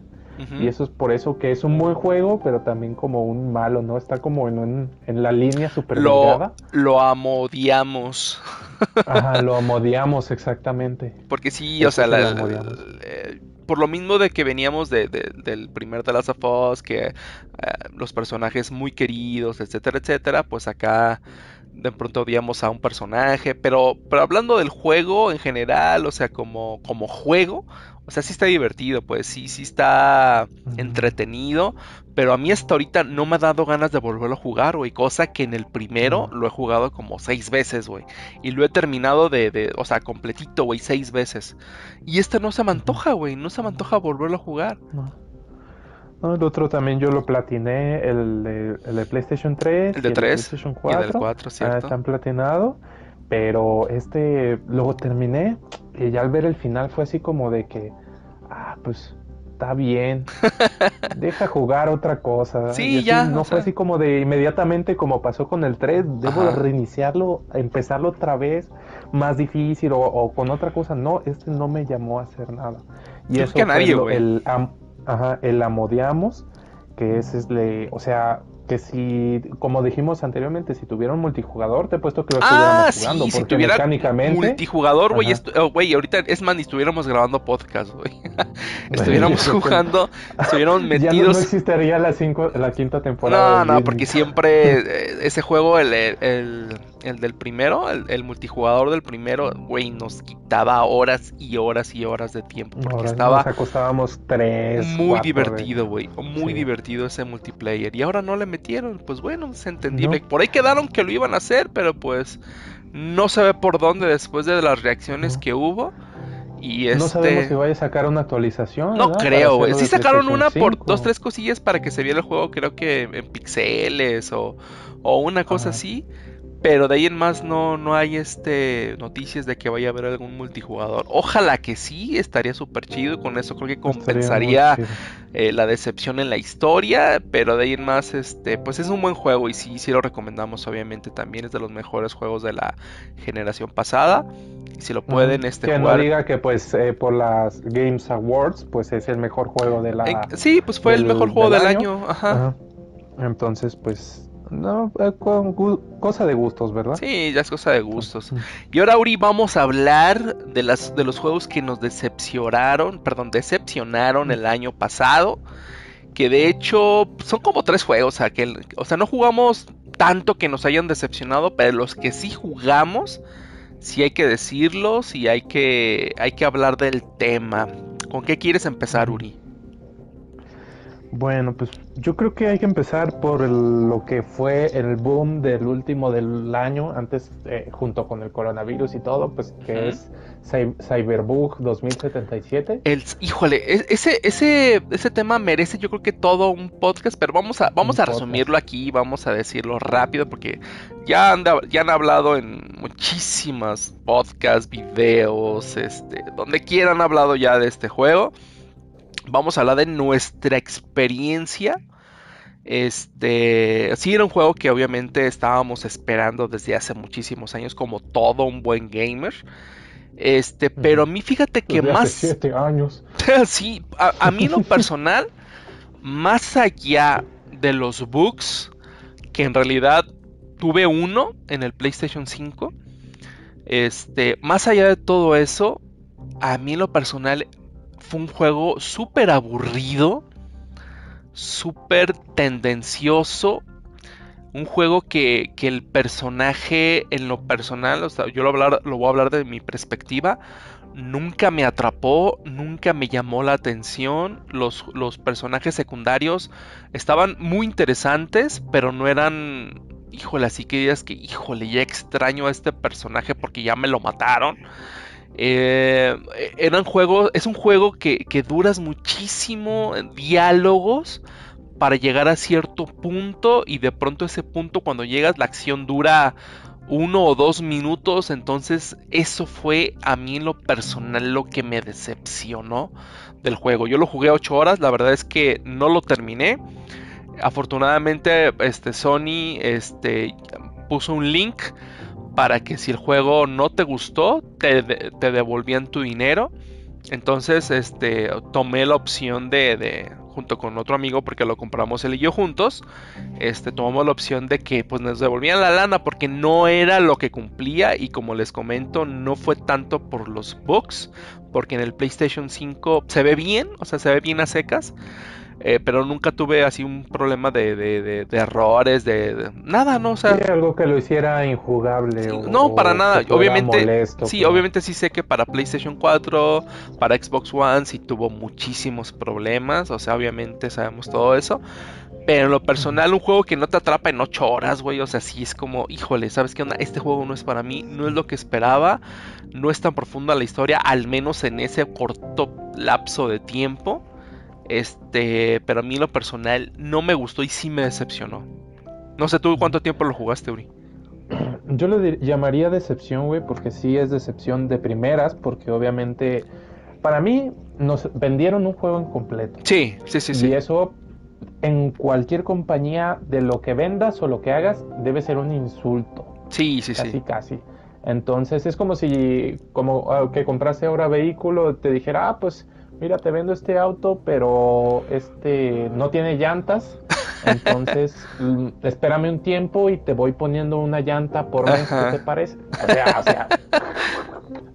Y eso es por eso que es un buen juego, pero también como un malo, ¿no? Está como en, en la línea super Lo, lo amodiamos. Ajá, lo amodiamos exactamente. Porque sí, o sea, la, por lo mismo de que veníamos de, del primer The Last of Us, que eh, los personajes muy queridos, etcétera, etcétera, pues acá de pronto odiamos a un personaje, pero, pero hablando del juego en general, o sea, como, como juego, o sea, sí está divertido, pues sí, sí está entretenido. Pero a mí hasta ahorita no me ha dado ganas de volverlo a jugar, güey. Cosa que en el primero lo he jugado como seis veces, güey. Y lo he terminado de, de o sea, completito, güey, seis veces. Y este no se me antoja, güey. No se me antoja volverlo a jugar. No. El otro también yo lo platiné, el de, el de PlayStation 3. El de 3. El PlayStation 4. Y del 4, ¿cierto? Ah, están platinados. Pero este, luego terminé y ya al ver el final fue así como de que, ah, pues está bien, deja jugar otra cosa. Sí, ya. No fue así como de inmediatamente como pasó con el 3, debo reiniciarlo, empezarlo otra vez, más difícil o, con otra cosa. No, este no me llamó a hacer nada. Y eso que nadie, el, ajá, el amodiamos, que es, es le, o sea, que si, como dijimos anteriormente, si tuviera un multijugador, te he puesto que lo ah, jugando. Sí, si tuviera multijugador, güey, oh, ahorita es más, ni estuviéramos grabando podcast, güey. estuviéramos jugando, estuviéramos metidos. Ya no, existiría la, cinco, la quinta temporada. No, no, porque siempre eh, ese juego, el, el, el del primero, el, multijugador del primero, güey, nos quitaba horas y horas y horas de tiempo. Porque estaba. Nos acostábamos tres. Muy divertido, güey. Muy divertido ese multiplayer. Y ahora no le metieron. Pues bueno, es entendible. Por ahí quedaron que lo iban a hacer, pero pues no se ve por dónde después de las reacciones que hubo. Y este... No sabemos si vaya a sacar una actualización. No creo, güey. Sí sacaron una por dos, tres cosillas para que se viera el juego, creo que en pixeles o, o una cosa así. Pero de ahí en más no, no hay este noticias de que vaya a haber algún multijugador. Ojalá que sí, estaría súper chido y con eso creo que compensaría eh, la decepción en la historia. Pero de ahí en más, este, pues es un buen juego y sí, sí lo recomendamos obviamente también. Es de los mejores juegos de la generación pasada. Y si lo pueden, este que no diga que pues eh, por las Games Awards, pues es el mejor juego de la... sí, pues fue el mejor juego del, año. Ajá. Entonces, pues no, eh, cosa de gustos, ¿verdad? Sí, ya es cosa de gustos. Y ahora, Uri, vamos a hablar de, las, de los juegos que nos decepcionaron, perdón, decepcionaron el año pasado. Que de hecho son como tres juegos. Aquel, o sea, no jugamos tanto que nos hayan decepcionado, pero los que sí jugamos, sí hay que decirlos y hay que, hay que hablar del tema. ¿Con qué quieres empezar, Uri? Bueno, pues yo creo que hay que empezar por lo que fue el boom del último del año, antes eh, junto con el coronavirus y todo, pues que es Cyberbug 2077. El, híjole, e, ese, ese, ese tema merece yo creo que todo un podcast, pero vamos a, vamos a resumirlo aquí, vamos a decirlo rápido porque ya han, ya han hablado en muchísimas podcasts, videos, este, donde quieran hablado ya de este juego vamos a hablar de nuestra experiencia. Este, sí era un juego que obviamente estábamos esperando desde hace muchísimos años como todo un buen gamer. Este, pero a mí fíjate que más siete años. sí, a, mí en lo personal, más allá de los bugs que en realidad tuve uno en el PlayStation 5. Este, más allá de todo eso, a mí en lo personal fue un juego súper aburrido, súper tendencioso. Un juego que, el personaje en lo personal, yo lo, lo voy a hablar de mi perspectiva, nunca me atrapó, nunca me llamó la atención. Los, los, personajes secundarios estaban muy interesantes, pero no eran, híjole, así que digas que, híjole, ya extraño a este personaje porque ya me lo mataron. Eh, eran juegos, es un juego que, duras muchísimo diálogos para llegar a cierto punto y de pronto ese punto cuando llegas la acción dura uno o dos minutos, entonces eso fue a mí en lo personal lo que me decepcionó del juego. Yo lo jugué 8 horas, la verdad es que no lo terminé. Afortunadamente, este Sony este, puso un link para que si el juego no te gustó, te, devolvían tu dinero. Entonces, este, tomé la opción de, de, junto con otro amigo, porque lo compramos él y yo juntos, este, tomamos la opción de que pues nos devolvían la lana porque no era lo que cumplía y como les comento, no fue tanto por los bugs, porque en el PlayStation 5 se ve bien, o sea, se ve bien a secas, eh, pero nunca tuve así un problema de, de, de, errores, de, nada, ¿no? O sea, algo que lo hiciera injugable. no, para nada. Obviamente, sí, obviamente sí sé que para PlayStation 4, para Xbox One sí tuvo muchísimos problemas, o sea, obviamente sabemos todo eso. Pero en lo personal, un juego que no te atrapa en 8 horas, güey, o sea, sí es como, híjole, ¿sabes qué onda? Este juego no es para mí, no es lo que esperaba, no es tan profunda la historia, al menos en ese corto lapso de tiempo. Este, pero a mí lo personal no me gustó y sí me decepcionó. No sé tú cuánto tiempo lo jugaste, Uri. Yo lo llamaría decepción, güey, porque sí es decepción de primeras, porque obviamente para mí nos vendieron un juego incompleto. Sí, sí, sí, sí. Y eso en cualquier compañía de lo que vendas o lo que hagas debe ser un insulto. Sí, sí, sí. Casi, casi. Entonces es como si, como ah, que compraste ahora vehículo, te dijera, ah, pues mira, te vendo este auto, pero este no tiene llantas. Entonces, mm, espérame un tiempo y te voy poniendo una llanta por mes, ¿qué te parece? O sea, o sea,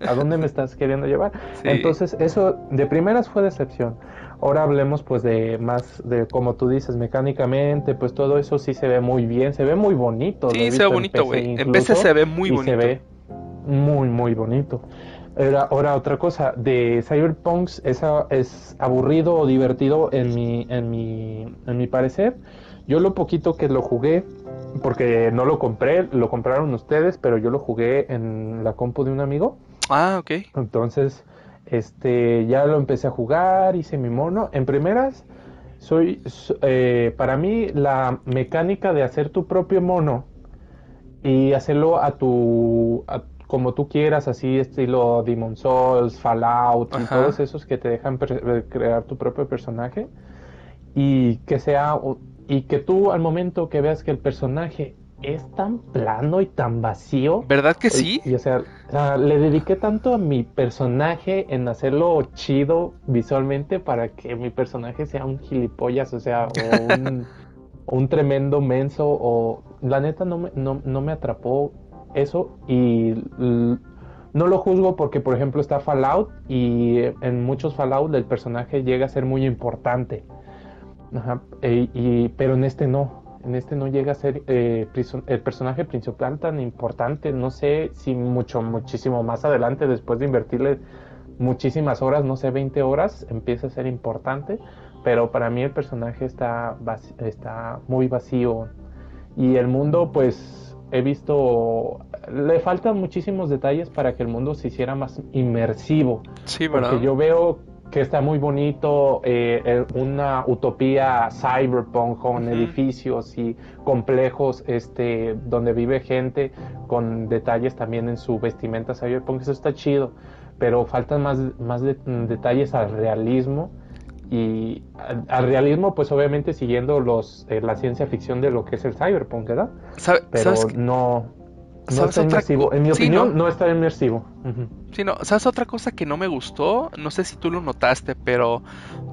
¿a dónde me estás queriendo llevar? Entonces, eso de primeras fue decepción. Ahora hablemos pues de más de como tú dices mecánicamente, pues todo eso sí se ve muy bien, se ve muy bonito. Sí, se ve bonito, güey. En PC se ve muy bonito. Se ve muy muy bonito. Ahora, otra cosa, de Cyberpunk es, es aburrido o divertido en mi, en, mi, en mi parecer. Yo lo poquito que lo jugué, porque no lo compré, lo compraron ustedes, pero yo lo jugué en la compu de un amigo. Ah, ok. Entonces, este, ya lo empecé a jugar, hice mi mono. En primeras, soy, eh, para mí, la mecánica de hacer tu propio mono y hacerlo a tu, como tú quieras, así estilo Demon Souls, Fallout y todos esos que te dejan eh, crear tu propio personaje y que sea y que tú al momento que veas que el personaje es tan plano y tan vacío. ¿Verdad que sí? Y, o sea, le dediqué tanto a mi personaje en hacerlo chido visualmente para que mi personaje sea un gilipollas, o sea, o un, un tremendo menso, o la neta no me, no, no me atrapó eso y no lo juzgo porque, por ejemplo, está Fallout y en muchos Fallout el personaje llega a ser muy importante. E, y, pero en este no. En este no llega a ser eh, el personaje principal tan importante. No sé si mucho, muchísimo más adelante, después de invertirle muchísimas horas, no sé, 20 horas, empieza a ser importante. Pero para mí el personaje está, está muy vacío. Y el mundo, pues he visto, le faltan muchísimos detalles para que el mundo se hiciera más inmersivo. Sí, ¿verdad? Porque yo veo que está muy bonito, eh, una utopía cyberpunk con edificios y complejos este, donde vive gente con detalles también en su vestimenta cyberpunk, eso está chido, pero faltan más, más detalles al realismo y al, realismo, pues obviamente siguiendo los eh, la ciencia ficción de lo que es el cyberpunk, ¿verdad? Pero no, no está inmersivo. En mi opinión, no, está inmersivo. Sí, no. ¿Sabes otra cosa que no me gustó? No sé si tú lo notaste, pero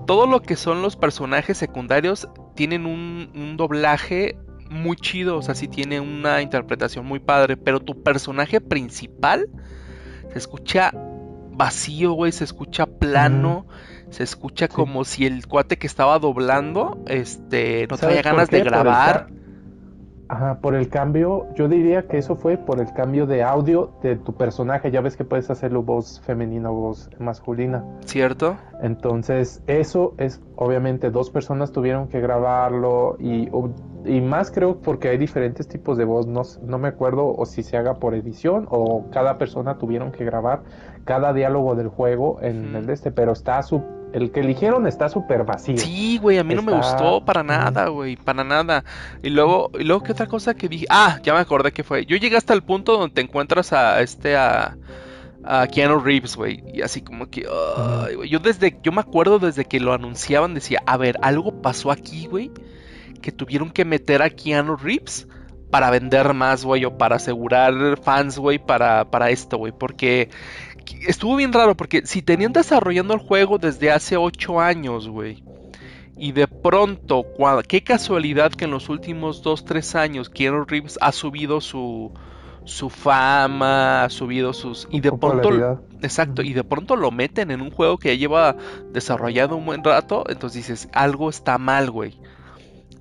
todo lo que son los personajes secundarios tienen un, un doblaje muy chido. O sea, sí tiene una interpretación muy padre. Pero tu personaje principal se escucha vacío, güey. Se escucha plano. Se escucha como si el cuate que estaba doblando, este, no traía ganas de grabar. Ajá, por el cambio, yo diría que eso fue por el cambio de audio de tu personaje. Ya ves que puedes hacerlo voz femenina o voz masculina. ¿Cierto? Entonces, eso es, obviamente, dos personas tuvieron que grabarlo y, y más creo porque hay diferentes tipos de voz. No, no me acuerdo o si se haga por edición o cada persona tuvieron que grabar cada diálogo del juego en el de este, pero está su el que eligieron está súper vacío. Sí, güey, a mí no me gustó para nada, güey, para nada. Y luego, y luego, ¿qué otra cosa que dije? Ah, ya me acordé que fue. Yo llegué hasta el punto donde te encuentras a este, a, a Keanu Reeves, güey. Y así como que. Yo desde, yo me acuerdo desde que lo anunciaban, decía, a ver, algo pasó aquí, güey, que tuvieron que meter a Keanu Reeves para vender más, güey, o para asegurar fans, güey, para, para esto, güey. Porque estuvo bien raro, porque si tenían desarrollando el juego desde hace 8 años, güey. Y de pronto, qué casualidad que en los últimos 2-3 años Keanu Reeves ha subido su, su fama, ha subido sus... Y de pronto... Exacto, y de pronto lo meten en un juego que ya lleva desarrollado un buen rato, entonces dices, algo está mal, güey.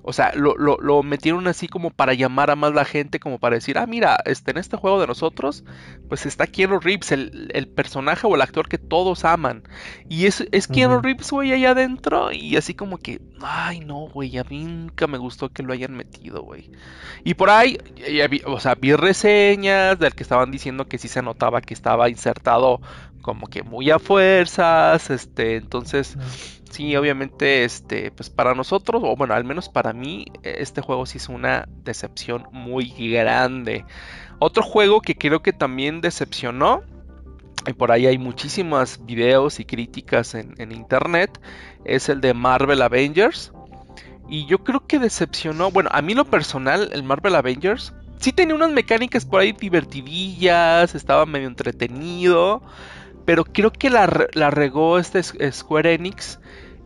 O sea, lo, lo, metieron así como para llamar a más la gente, como para decir, ah, mira, este, en este juego de nosotros, pues está Keanu Reeves, el, el personaje o el actor que todos aman. Y es, es Keanu Reeves, güey, allá adentro. Y así como que, ay, no, güey, a mí nunca me gustó que lo hayan metido, güey. Y por ahí, o sea, vi reseñas del que estaban diciendo que sí se notaba que estaba insertado como que muy a fuerzas, este, entonces sí, obviamente, este, pues para nosotros, o bueno, al menos para mí, este juego sí es una decepción muy grande. Otro juego que creo que también decepcionó, y por ahí hay muchísimos videos y críticas en, internet, es el de Marvel Avengers. Y yo creo que decepcionó, bueno, a mí lo personal, el Marvel Avengers, sí tenía unas mecánicas por ahí divertidillas, estaba medio entretenido. Pero creo que la, la regó este Square Enix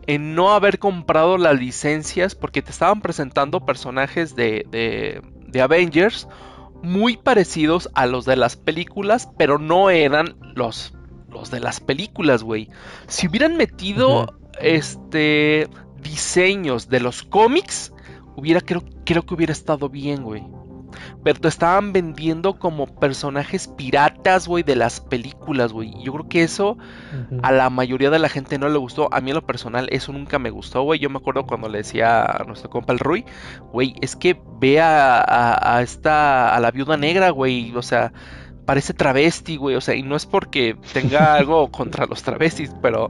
en no haber comprado las licencias porque te estaban presentando personajes de, de, de, Avengers muy parecidos a los de las películas, pero no eran los, los de las películas, güey. Si hubieran metido este diseños de los cómics, hubiera creo, creo que hubiera estado bien, güey pero te estaban vendiendo como personajes piratas, güey, de las películas, güey. Yo creo que eso a la mayoría de la gente no le gustó. A mí en lo personal eso nunca me gustó, güey. Yo me acuerdo cuando le decía a nuestro compa el Rui, güey, es que ve a, a esta, a la viuda negra, güey, o sea parece travesti, güey. O sea, y no es porque tenga algo contra los travestis, pero.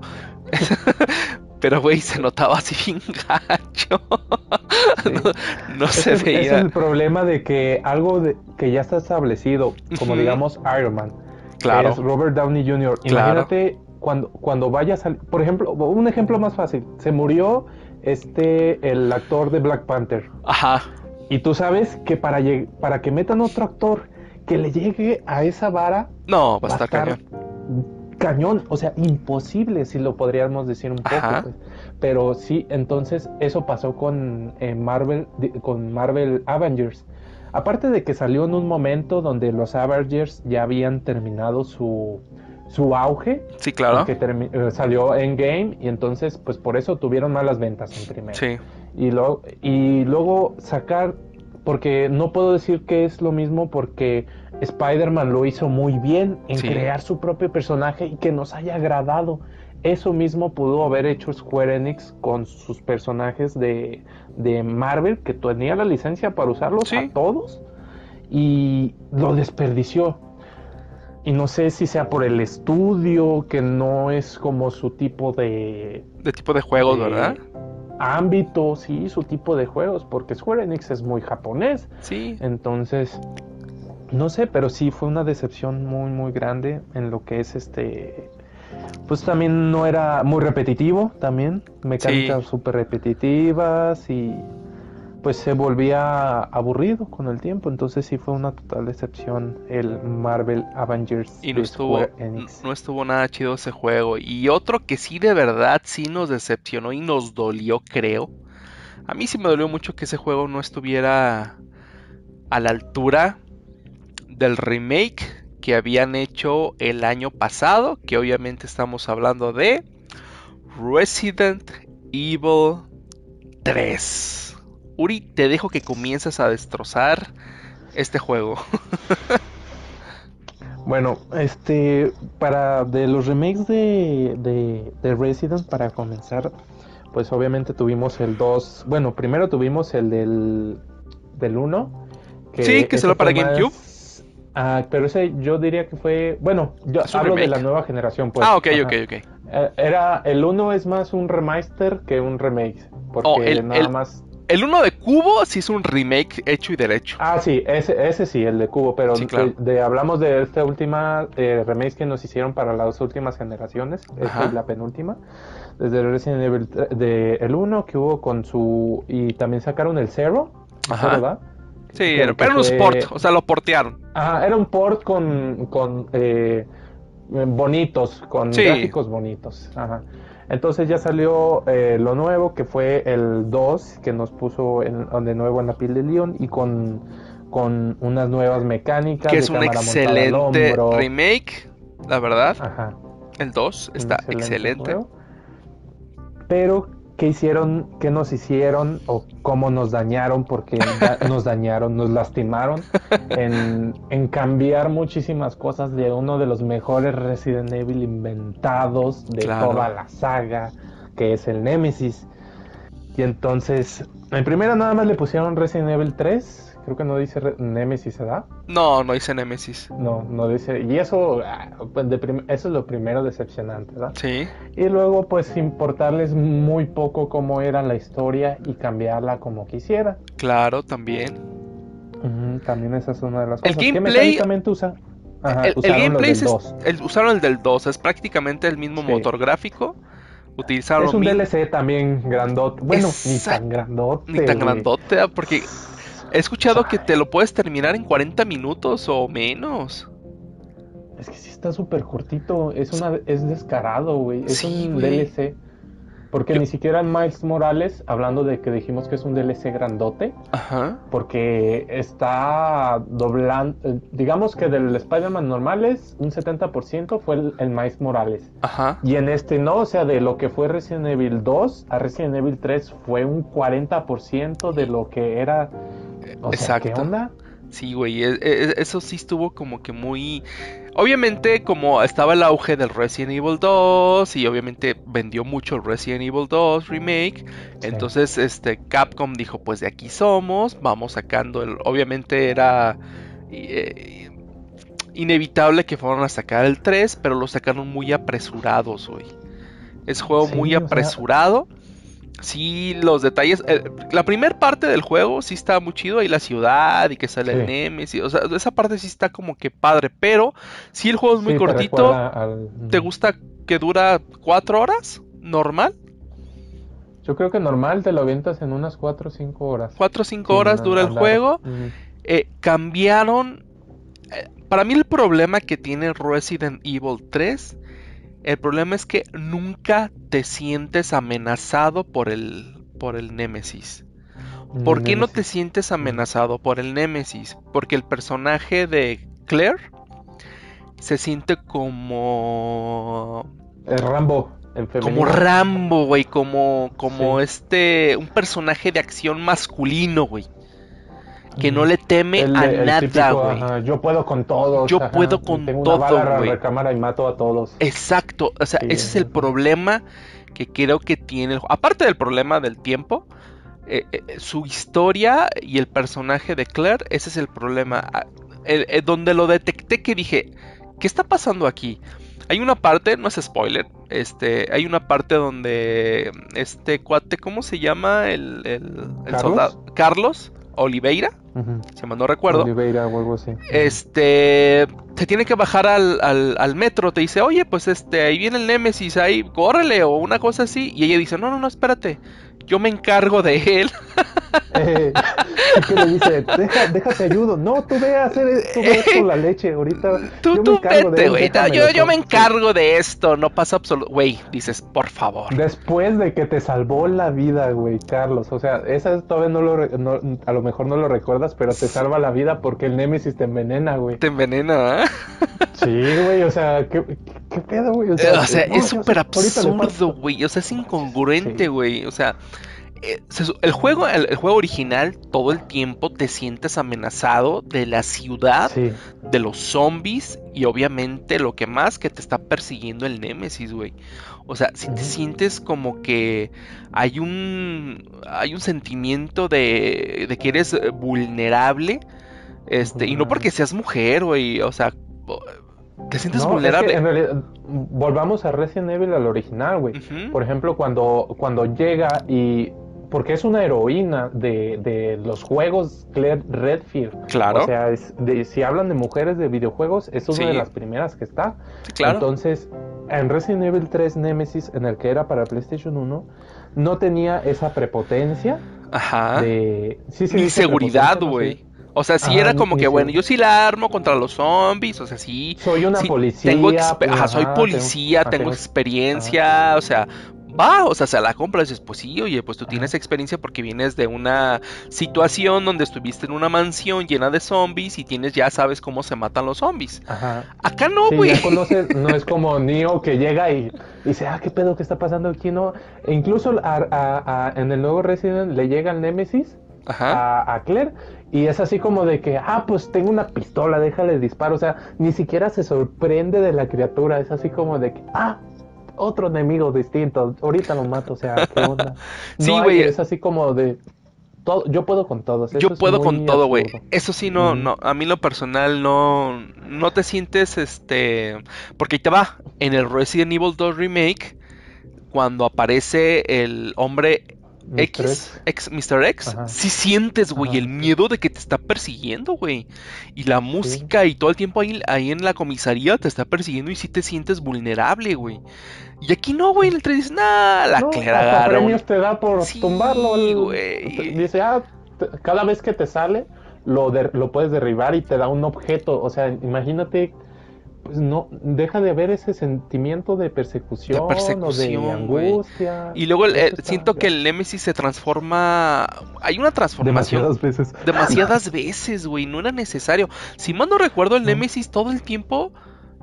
pero, güey, se notaba así bien gacho. no, se veía. Es el problema de que algo de, que ya está establecido, como digamos Iron Man. Claro. es Robert Downey Jr. Imagínate cuando, cuando vayas a Por ejemplo, un ejemplo más fácil. Se murió este el actor de Black Panther. Ajá. Y tú sabes que para, para que metan otro actor que le llegue a esa vara. No, va a estar cañón. Cañón, o sea, imposible si lo podríamos decir un poco. Pues. Pero sí, entonces eso pasó con eh, Marvel, con Marvel Avengers. Aparte de que salió en un momento donde los Avengers ya habían terminado su, su auge. Sí, claro. Que eh, salió en game y entonces, pues por eso tuvieron malas ventas en primero. Sí. Y, luego y luego sacar porque no puedo decir que es lo mismo porque Spider-Man lo hizo muy bien en crear su propio personaje y que nos haya agradado. Eso mismo pudo haber hecho Square Enix con sus personajes de, Marvel, que tenía la licencia para usarlos a todos y lo desperdició. Y no sé si sea por el estudio, que no es como su tipo de... De tipo de juegos, ¿verdad? Ámbitos y su tipo de juegos, porque Square Enix es muy japonés. Sí. Entonces, no sé, pero sí fue una decepción muy, muy grande en lo que es este. Pues también no era muy repetitivo, también. Mecánicas súper repetitivas y pues se volvía aburrido con el tiempo, entonces sí fue una total decepción el Marvel Avengers. Y no estuvo, no estuvo nada chido ese juego. Y otro que sí de verdad sí nos decepcionó y nos dolió, creo. A mí sí me dolió mucho que ese juego no estuviera a la altura del remake que habían hecho el año pasado, que obviamente estamos hablando de Resident Evil 3. Uri, te dejo que comiences a destrozar este juego. bueno, este, para de los remakes de, de, Resident, para comenzar, pues obviamente tuvimos el 2, bueno, primero tuvimos el del, del 1. sí, que solo para GameCube. Ah, pero ese yo diría que fue, bueno, yo hablo de la nueva generación, pues. Ah, ok, ok, ok. Eh, era, el 1 es más un remaster que un remake. Porque Oh, el- nada el- más. El uno de Cubo sí es un remake hecho y derecho. Ah, sí, ese, ese sí, el de Cubo, pero Sí, claro. de, de- hablamos de esta última eh, remake que nos hicieron para las últimas generaciones, esta es la penúltima, desde Resident Evil de el 1 que hubo con su y también sacaron el Zero, Ajá. ¿verdad? Sí, que- era, que era un sport, o sea, lo portearon. Ajá, era un port con, con eh, bonitos, con Sí. gráficos bonitos. Ajá. Entonces ya salió eh, lo nuevo, que fue el 2, que nos puso en- de nuevo en la piel de León y con, con unas nuevas mecánicas. Que es un excelente remake, la verdad. Ajá. El 2 un está excelente. Pero, ¿qué hicieron? ¿Qué nos hicieron? ¿O cómo nos dañaron? Porque da- nos dañaron, nos lastimaron en, en cambiar muchísimas cosas de uno de los mejores Resident Evil inventados de Claro. toda la saga, que es el Nemesis. Y entonces, en primera nada más le pusieron Resident Evil 3. Creo que no dice Nemesis, ¿verdad? No, no hice Nemesis. No, no dice. Y eso, ah, pues, de eso es lo primero decepcionante, ¿verdad? Sí, Y luego, pues, importarles muy poco cómo era la historia y cambiarla como quisiera. claro, también. También esa es una de las El cosas. ¿Qué gameplay- mecánicamente usa? Ajá, el, el usaron gameplay del se- 2. el- usaron el del 2, es prácticamente el mismo Sí. motor gráfico. Utilizaron Es un DLC también grandote. Bueno, ni tan grandote. ni tan grandote, ah, porque he escuchado que te lo puedes terminar en 40 minutos o menos. Es que sí está súper cortito. Es una es descarado, güey. Es Sí, un güey. DLC. Porque Yo- ni siquiera en Miles Morales, hablando de que dijimos que es un DLC grandote, Ajá. porque está doblando, digamos que del Spider-Man normales, un 70% fue el, el Miles Morales. Ajá. Y en este no, o sea, de lo que fue Resident Evil 2 a Resident Evil 3 fue un 40% de lo que era... O sea, ¿qué Exacto. onda? Sí, güey, e- e- eso sí estuvo como que muy... Obviamente como estaba el auge del Resident Evil 2 y obviamente vendió mucho el Resident Evil 2 remake, Sí. entonces este Capcom dijo, pues de aquí somos, vamos sacando el... Obviamente era eh, inevitable que fueran a sacar el 3, pero lo sacaron muy apresurados, güey. Es juego Sí, muy sea- apresurado. Sí, los detalles. eh, la primera parte del juego sí está muy chido. Ahí la ciudad y que sale el. Nemesis. O sea, esa parte sí está como que padre. Pero si el juego es muy Sí, te cortito. recuerda al- ¿Te gusta que dura cuatro horas? ¿Normal? Yo creo que normal te lo avientas en unas 4 o 5 horas. Cuatro o cinco horas dura el juego. Eh, cambiaron. eh, para mí, el problema que tiene Resident Evil 3. El problema es que nunca te sientes amenazado por el, por el Némesis. ¿Por qué no te sientes amenazado por el Némesis? Porque el personaje de Claire se siente como. El Rambo, en como Rambo, güey. Como, como Sí. este. Un personaje de acción masculino, güey. Que no le teme El- a el nada, típico, güey. ajá, yo puedo con todos. Yo ajá, puedo con tengo todo, una bala a güey. recámara y mato a todos. Exacto, o sea, Sí, ese es el problema que creo que tiene el Aparte del problema del tiempo, eh, eh, su historia y el personaje de Claire, ese es el problema. Ah, donde lo detecté que dije, ¿qué está pasando aquí? Hay una parte, no es spoiler, este, hay una parte donde este cuate, ¿cómo se llama? El, el- el ¿Carlos? soldado. Carlos Oliveira, Si mal no recuerdo. Oliveira o algo así. Este se tiene que bajar al, al- al metro, te dice, oye, pues este, ahí viene el Némesis, ahí, córrele, o una cosa así. Y ella dice, no, no, no, espérate, yo me encargo de él. Eh, ¿y ¿Qué le dice? Deja, déjate ayudo. No, tú ve a hacer tú ve por la leche. Ahorita Tú, yo me tú vete, güey. yo, yo todo". me encargo de esto, no pasa absoluto. Güey, dices, por favor. Después de que te salvó la vida, güey, Carlos. O sea, esa todavía no lo, no- a lo mejor no lo recuerdas, pero te salva la vida porque el Némesis te envenena, güey. Te envenena, ¿eh? Sí, güey, o sea, ¿qué, pedo, güey? O sea, no, es yo súper ahorita le absurdo, güey. O sea, es incongruente, Sí. güey. O sea, eh, el juego, el, el juego original, todo el tiempo te sientes amenazado de la ciudad, Sí, de los zombies y obviamente lo que más que te está persiguiendo el Némesis, güey. O sea, si te sientes como que hay un hay un sentimiento de, de que eres eh, vulnerable, este, y no porque seas mujer, güey, o sea, Te sientes No, es que vulnerable. en realidad, volvamos a Resident Evil al original, güey. Por ejemplo, cuando, cuando llega y... Porque es una heroína de, de los juegos Claire Redfield. Claro. O sea, es de- si hablan de mujeres de videojuegos, es una Sí. de las primeras que está. Sí, claro. Entonces, en Resident Evil 3 Nemesis, en el que era para PlayStation 1, no tenía esa prepotencia Ajá. de... Sí, Ni seguridad, güey. O sea, sí Ajá, era como que, bueno, yo sí la armo contra los zombies, o sea, sí. Soy una sí, policía. Tengo pues, ajá, soy policía, tengo- tengo, tengo- experiencia, o sea, va, o sea, se la compras y dices, pues sí, oye, pues tú tienes experiencia porque vienes de una situación donde estuviste en una mansión llena de zombies y tienes, ya sabes cómo se matan los zombies. Ajá. Acá no, güey. conoces, no es como Neo que llega y, y dice, ah, qué pedo, qué está pasando aquí, no. E incluso a- a- a- en el nuevo Resident le llega el Nemesis a Claire y es así como de que, ah, pues tengo una pistola, déjale disparo. O sea, ni siquiera se sorprende de la criatura, es así como de que, ah, otro enemigo distinto, ahorita lo mato, o sea, qué onda. Sí, No güey. Es así como de, todo, yo puedo con todos. Yo eso puedo con todo, güey. Eso sí, no, no, a mí lo personal no, no te sientes, este, porque ahí te va, en el Resident Evil 2 Remake, cuando aparece el hombre Mr. X, X, Mr. X, sí sientes, güey, Ajá. el miedo de que te está persiguiendo, güey. Y la música y todo el tiempo ahí, ahí en la comisaría te está persiguiendo y sí te sientes vulnerable, güey. Y aquí no, güey, el 3 dices, nah, la No, un- premios te da por Sí, tumbarlo. güey. Dice, ah, cada vez que te sale, lo, lo puedes derribar y te da un objeto. O sea, imagínate, pues no, deja de haber ese sentimiento de persecución, o persecución, de güey. angustia. Y luego el- eh, está- siento que el Nemesis se transforma. Hay una transformación. Demasiadas veces. Demasiadas veces, güey. No era necesario. Si mal no recuerdo, el No. Nemesis todo el tiempo.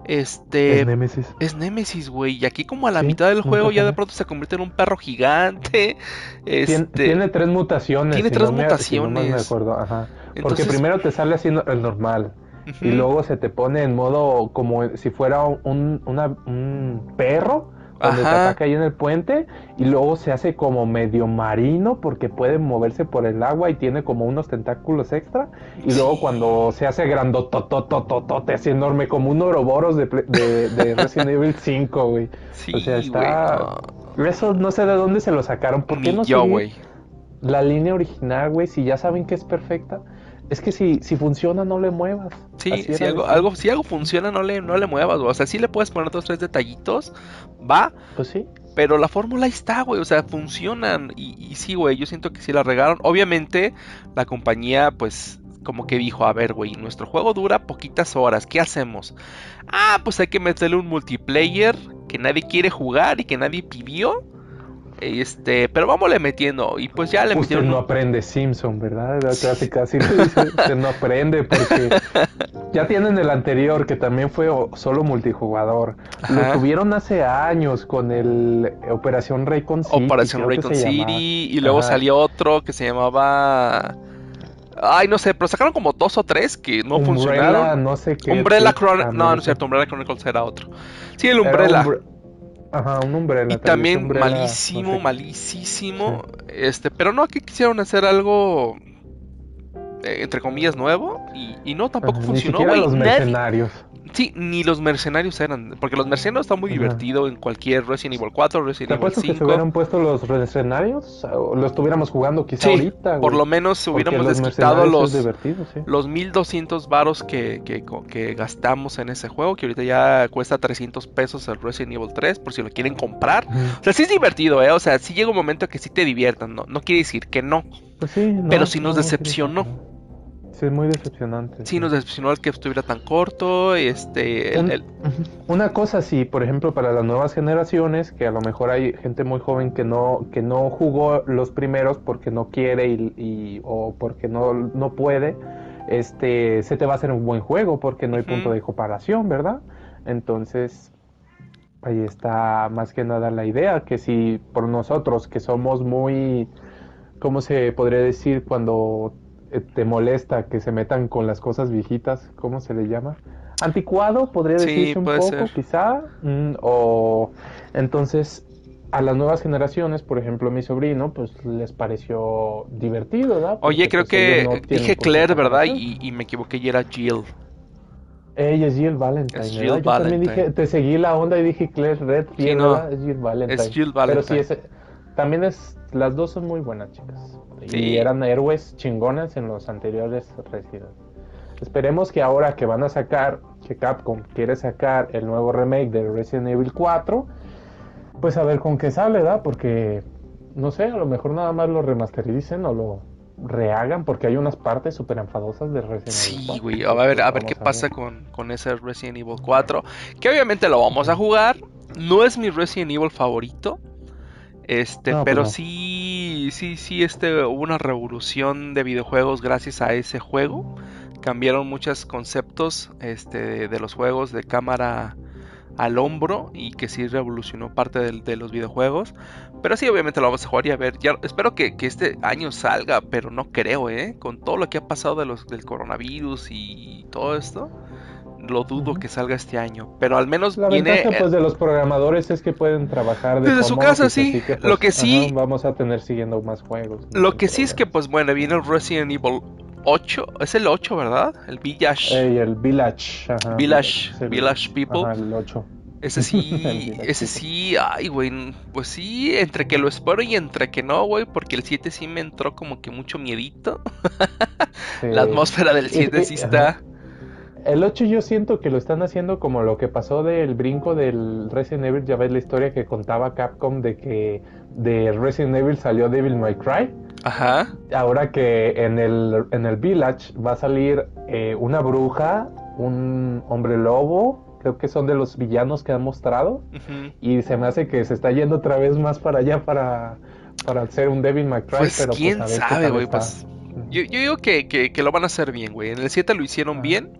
Este. El Némesis. Es Nemesis, güey. Y aquí, como a la Sí, mitad del juego, ya de pronto se convierte en un perro gigante. Este. Tiene tres mutaciones. tiene si tres no me- si no me mutaciones. acuerdo, ajá. Porque Entonces- primero te sale así no- el normal. Y luego se te pone en modo como si fuera un, una- un perro donde te Ajá. ataca ahí en el puente y luego se hace como medio marino porque puede moverse por el agua y tiene como unos tentáculos extra y luego cuando se hace grandototototote así enorme como un Ouroboros de, de, de Resident Evil 5 güey. Sí, o sea está no. eso no sé de dónde se lo sacaron. ¿por qué Ni no yo, la línea original güey si ya saben que es perfecta es que si, si funciona no le muevas Sí, si algo, si algo funciona, no le, no le muevas, güey. O sea, sí le puedes poner dos, tres detallitos, va, pues sí Pero la fórmula está, güey. O sea, funcionan. Y, y sí, güey. Yo siento que sí la regaron. Obviamente, la compañía, pues, como que dijo: A ver, güey, nuestro juego dura poquitas horas. ¿Qué hacemos? Ah, pues hay que meterle un multiplayer que nadie quiere jugar y que nadie pidió. Este, pero vámonos metiendo. Y pues ya le Usted metieron. no aprende Simpson, ¿verdad? Casi casi usted no aprende porque ya tienen el anterior que también fue solo multijugador. Ajá. Lo tuvieron hace años con el Operación Raycon City. Operación Raycon City. llamaba. Y luego Ajá. salió otro que se llamaba. Ay, no sé, pero sacaron como dos o tres que no Umbrella, funcionaron. no sé qué. Umbrella Chronicles. No, no América. es cierto, Umbrella Chronicles era otro. Sí, el Umbrella. Umbre- Ajá, un Umbrella. Y también Umbrella, malísimo, no sé. malísimo. Este, pero no, aquí quisieron hacer algo eh, entre comillas nuevo y, y no tampoco Ajá, funcionó, güey. los Nadie- mercenarios. Sí, ni los mercenarios eran, porque los mercenarios están muy Ajá. divertido en cualquier Resident Evil 4, ¿Te Resident Evil apuesto que se 5. hubieran puesto los mercenarios? Lo estuviéramos jugando quizá Sí, ahorita. por güey. lo menos hubiéramos los desquitado los sí. los 1200 varos que, que, que gastamos en ese juego, que ahorita ya cuesta 300 pesos el Resident Evil 3, por si lo quieren comprar. O sea, sí es divertido, ¿eh? O sea, sí llega un momento que sí te diviertan, ¿no? No quiere decir que no. Pues sí, no, Pero sí nos no, decepcionó. Sí, es muy decepcionante. Sí, nos decepcionó el que estuviera tan corto, este... Un- el-. Una cosa sí, por ejemplo, para las nuevas generaciones, que a lo mejor hay gente muy joven que no, que no jugó los primeros porque no quiere y, y- o porque no, no puede, este, se te va a hacer un buen juego porque no hay punto de comparación, ¿verdad? Entonces, ahí está más que nada la idea, que si por nosotros que somos muy, ¿cómo se podría decir cuando te molesta que se metan con las cosas viejitas? ¿Cómo se le llama? Anticuado, podría Sí, decirse un poco, ser. quizá. mm, o entonces a las nuevas generaciones, por ejemplo, mi sobrino, pues les pareció divertido, ¿verdad? Oye, creo pues, que no dije Claire, ¿verdad? Y, y me equivoqué y era Jill. Ella es Jill Valentine. Es. Jill Yo también Valentine. dije, te seguí la onda y dije Claire Redfield, Sí. Es Jill Valentine. Es Jill Pero sí, ese, también es, las dos son muy buenas chicas. Sí. Y eran héroes chingones en los anteriores Resident. Esperemos que ahora que van a sacar, que Capcom quiere sacar el nuevo remake de Resident Evil 4, pues a ver con qué sale, ¿verdad? Porque, no sé, a lo mejor nada más lo remastericen o lo rehagan, porque hay unas partes súper enfadosas de Resident Evil Sí, 4. güey, a ver, a ver qué pasa con, con ese Resident Evil 4. Que obviamente lo vamos a jugar. No es mi Resident Evil favorito. Este, No, pues pero no. sí, sí, sí, este, hubo una revolución de videojuegos gracias a ese juego. Cambiaron muchos conceptos este, de los juegos de cámara al hombro y que sí revolucionó parte de, los videojuegos. Pero sí, obviamente lo vamos a jugar y a ver. Ya, espero que, que este año salga, pero no creo, ¿eh? Con todo lo que ha pasado de los, del coronavirus y todo esto, lo dudo que salga este año. Pero al menos La viene... ventaja pues de los programadores es que pueden trabajar de Desde su home casa, office, sí. así pues, Lo que sí- ajá, vamos a tener siguiendo más juegos. Lo que sí es que, pues bueno, viene el Resident Evil 8. Es el 8, ¿verdad? El Village. Ey, el Village. ajá, Village, el- Village People. Ajá, el 8. Ese sí, ese sí, ay, güey, pues sí, entre que lo espero y entre que no, güey, porque el 7 sí me entró como que mucho miedito. La atmósfera del 7 sí está. El 8 yo siento que lo están haciendo como lo que pasó del brinco del Resident Evil. Ya ves la historia que contaba Capcom de que de Resident Evil salió Devil May Cry. Ajá. Ahora que en el, en el Village va a salir eh, una bruja, un hombre lobo, creo que son de los villanos que han mostrado. Y se me hace que se está yendo otra vez más para allá para, para hacer un Devil May Cry. Pues pero quién a ver qué sabe, güey, pues yo, yo digo que, que- que lo van a hacer bien, güey. En el 7 lo hicieron bien.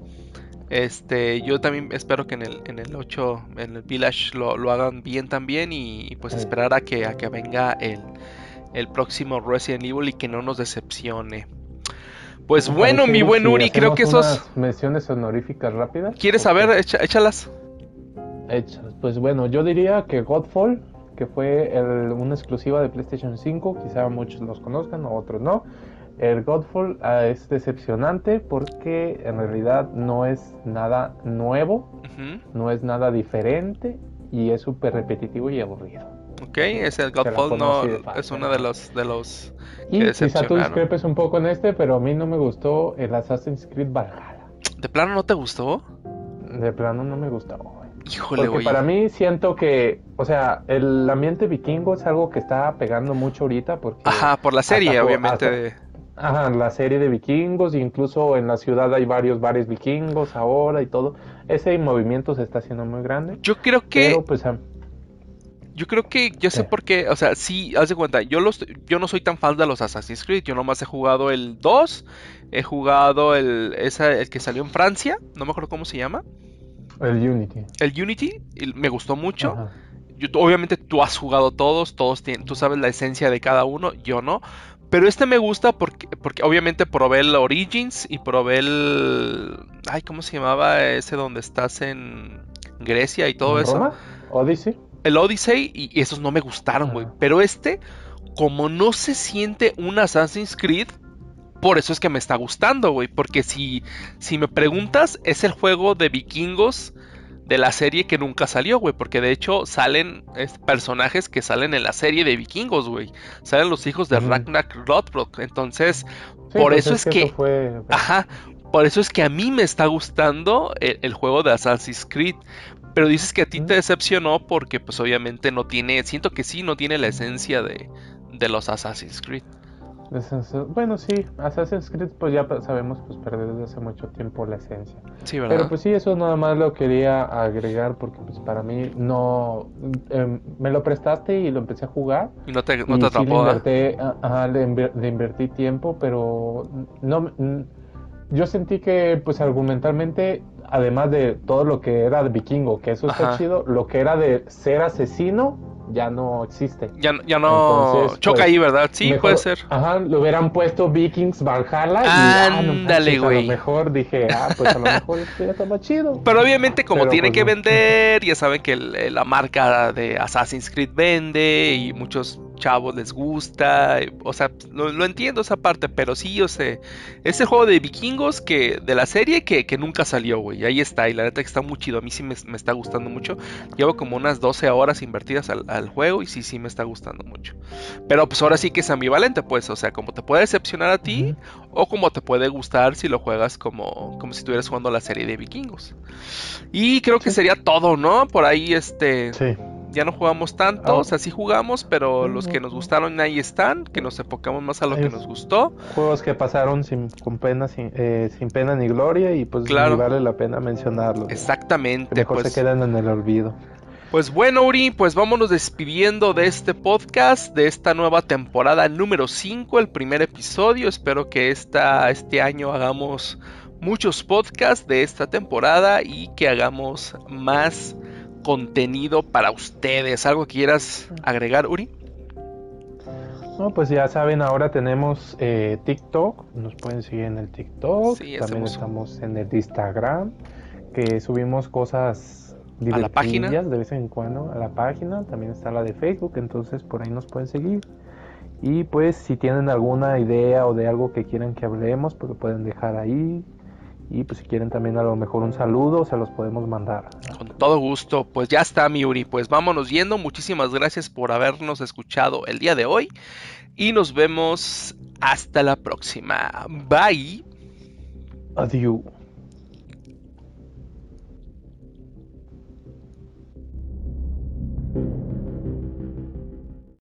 Este, yo también espero que en el, en el 8, en el Village, lo, lo hagan bien también. Y pues esperar a que, a que venga el, el próximo Resident Evil y que no nos decepcione. Pues ¿Te bueno, mi buen si Uri, creo que esos. menciones honoríficas rápidas. ¿Quieres saber? Echa- échalas. Hechas. Pues bueno, yo diría que Godfall, que fue el- una exclusiva de PlayStation 5, quizá muchos los conozcan otros no. El Godfall ah, es decepcionante porque en realidad no es nada nuevo, Ujú. no es nada diferente y es súper repetitivo y aburrido. Ok, es el Godfall, no, fácil. es uno de los, de los Y que quizá tú discrepes un poco en este, pero a mí no me gustó el Assassin's Creed Valhalla. ¿De plano no te gustó? De plano no me gustó. Híjole, Porque güey. para mí siento que, o sea, el ambiente vikingo es algo que está pegando mucho ahorita porque Ajá, por la serie, hasta- obviamente. de- ajá, la serie de vikingos, incluso en la ciudad hay varios bares vikingos ahora y todo. Ese movimiento se está haciendo muy grande. Yo creo que, Pero pues a- yo creo que, yo sé por qué, o sea, sí, haz de cuenta, yo los, yo no soy tan fan de los Assassin's Creed, yo nomás he jugado el 2, he jugado el, esa, el que salió en Francia, no me acuerdo cómo se llama, el Unity. el Unity, me gustó mucho. Yo- obviamente tú has jugado todos, todos tienen, tú sabes la esencia de cada uno, yo no. Pero este me gusta porque, porque obviamente probé el Origins y probé el... Ay, ¿cómo se llamaba ese donde estás en Grecia y todo ¿En eso? Roma? Odyssey. El Odyssey y, esos no me gustaron, güey. Ajá. Pero este, como no se siente un Assassin's Creed, por eso es que me está gustando, güey. Porque si, si me preguntas, es el juego de vikingos de la serie que nunca salió, güey. Porque de hecho salen es, personajes que salen en la serie de vikingos, güey. Salen los hijos de Ujú. Ragnar Lothbrok. Entonces, Sí, Por pues eso es que- eso fue- Ajá, por eso es que a mí me está gustando el, el juego de Assassin's Creed. Pero dices que a ti te decepcionó porque pues obviamente no tiene, siento que sí, no tiene la esencia de, de los Assassin's Creed. Bueno, sí, Assassin's Creed pues ya sabemos pues perder desde hace mucho tiempo la esencia. Sí, ¿verdad? Pero pues sí, eso nada más lo quería agregar porque pues para mí no... em, me lo prestaste y lo empecé a jugar. y no te, no te sí le atrapó, invertí, ajá, le, inver- le invertí tiempo, pero no... Yo sentí que pues argumentalmente, además de todo lo que era de vikingo, que eso está Ajá. chido, lo que era de ser asesino ya no existe. Ya, ya no Entonces, choca pues, ahí, ¿verdad? Sí, Mejor- puede ser. Ajá, le hubieran puesto Vikings Valhalla y ah, no Ándale, manches, A güey. lo mejor dije, ah, pues a lo mejor esto ya estaba chido. Pero obviamente como Pero, tienen pues, que no. vender, ya saben que el- la marca de Assassin's Creed vende y muchos chavos les gusta, o sea, lo, entiendo esa parte, pero sí, o sea, ese juego de vikingos que de la serie que, nunca salió, güey, ahí está, y la neta que está muy chido, a mí sí me, está gustando mucho, llevo como unas 12 horas invertidas al, juego y sí, sí me está gustando mucho, pero pues ahora sí que es ambivalente, pues, o sea, como te puede decepcionar a ti o como te puede gustar si lo juegas como, como si estuvieras jugando la serie de vikingos. Y creo que sería todo, ¿no? Por ahí, este... Sí ya no jugamos tanto, o sea, sí jugamos, pero los que nos gustaron ahí están, que nos enfocamos más a lo que nos gustó. Juegos que pasaron sin, con pena, sin, eh, sin pena ni gloria y pues vale la pena mencionarlos. Exactamente. mejor se pues. quedan en el olvido. Pues bueno, Uri, pues vámonos despidiendo de este podcast, de esta nueva temporada número 5, el primer episodio. Espero que esta, este año hagamos muchos podcasts de esta temporada y que hagamos más contenido para ustedes. ¿Algo que quieras agregar, Uri? No, pues ya saben, ahora tenemos eh, TikTok, nos pueden seguir en el TikTok, también estamos en el Instagram, que subimos cosas a la página de vez en cuando a la página, también está la de Facebook, entonces por ahí nos pueden seguir. Y pues si tienen alguna idea o de algo que quieran que hablemos, pues lo pueden dejar ahí. Y pues si quieren también a lo mejor un saludo, se los podemos mandar. Con todo gusto, pues ya está Miuri, pues vámonos yendo. Muchísimas gracias por habernos escuchado el día de hoy. Y nos vemos hasta la próxima. Bye. Adiós.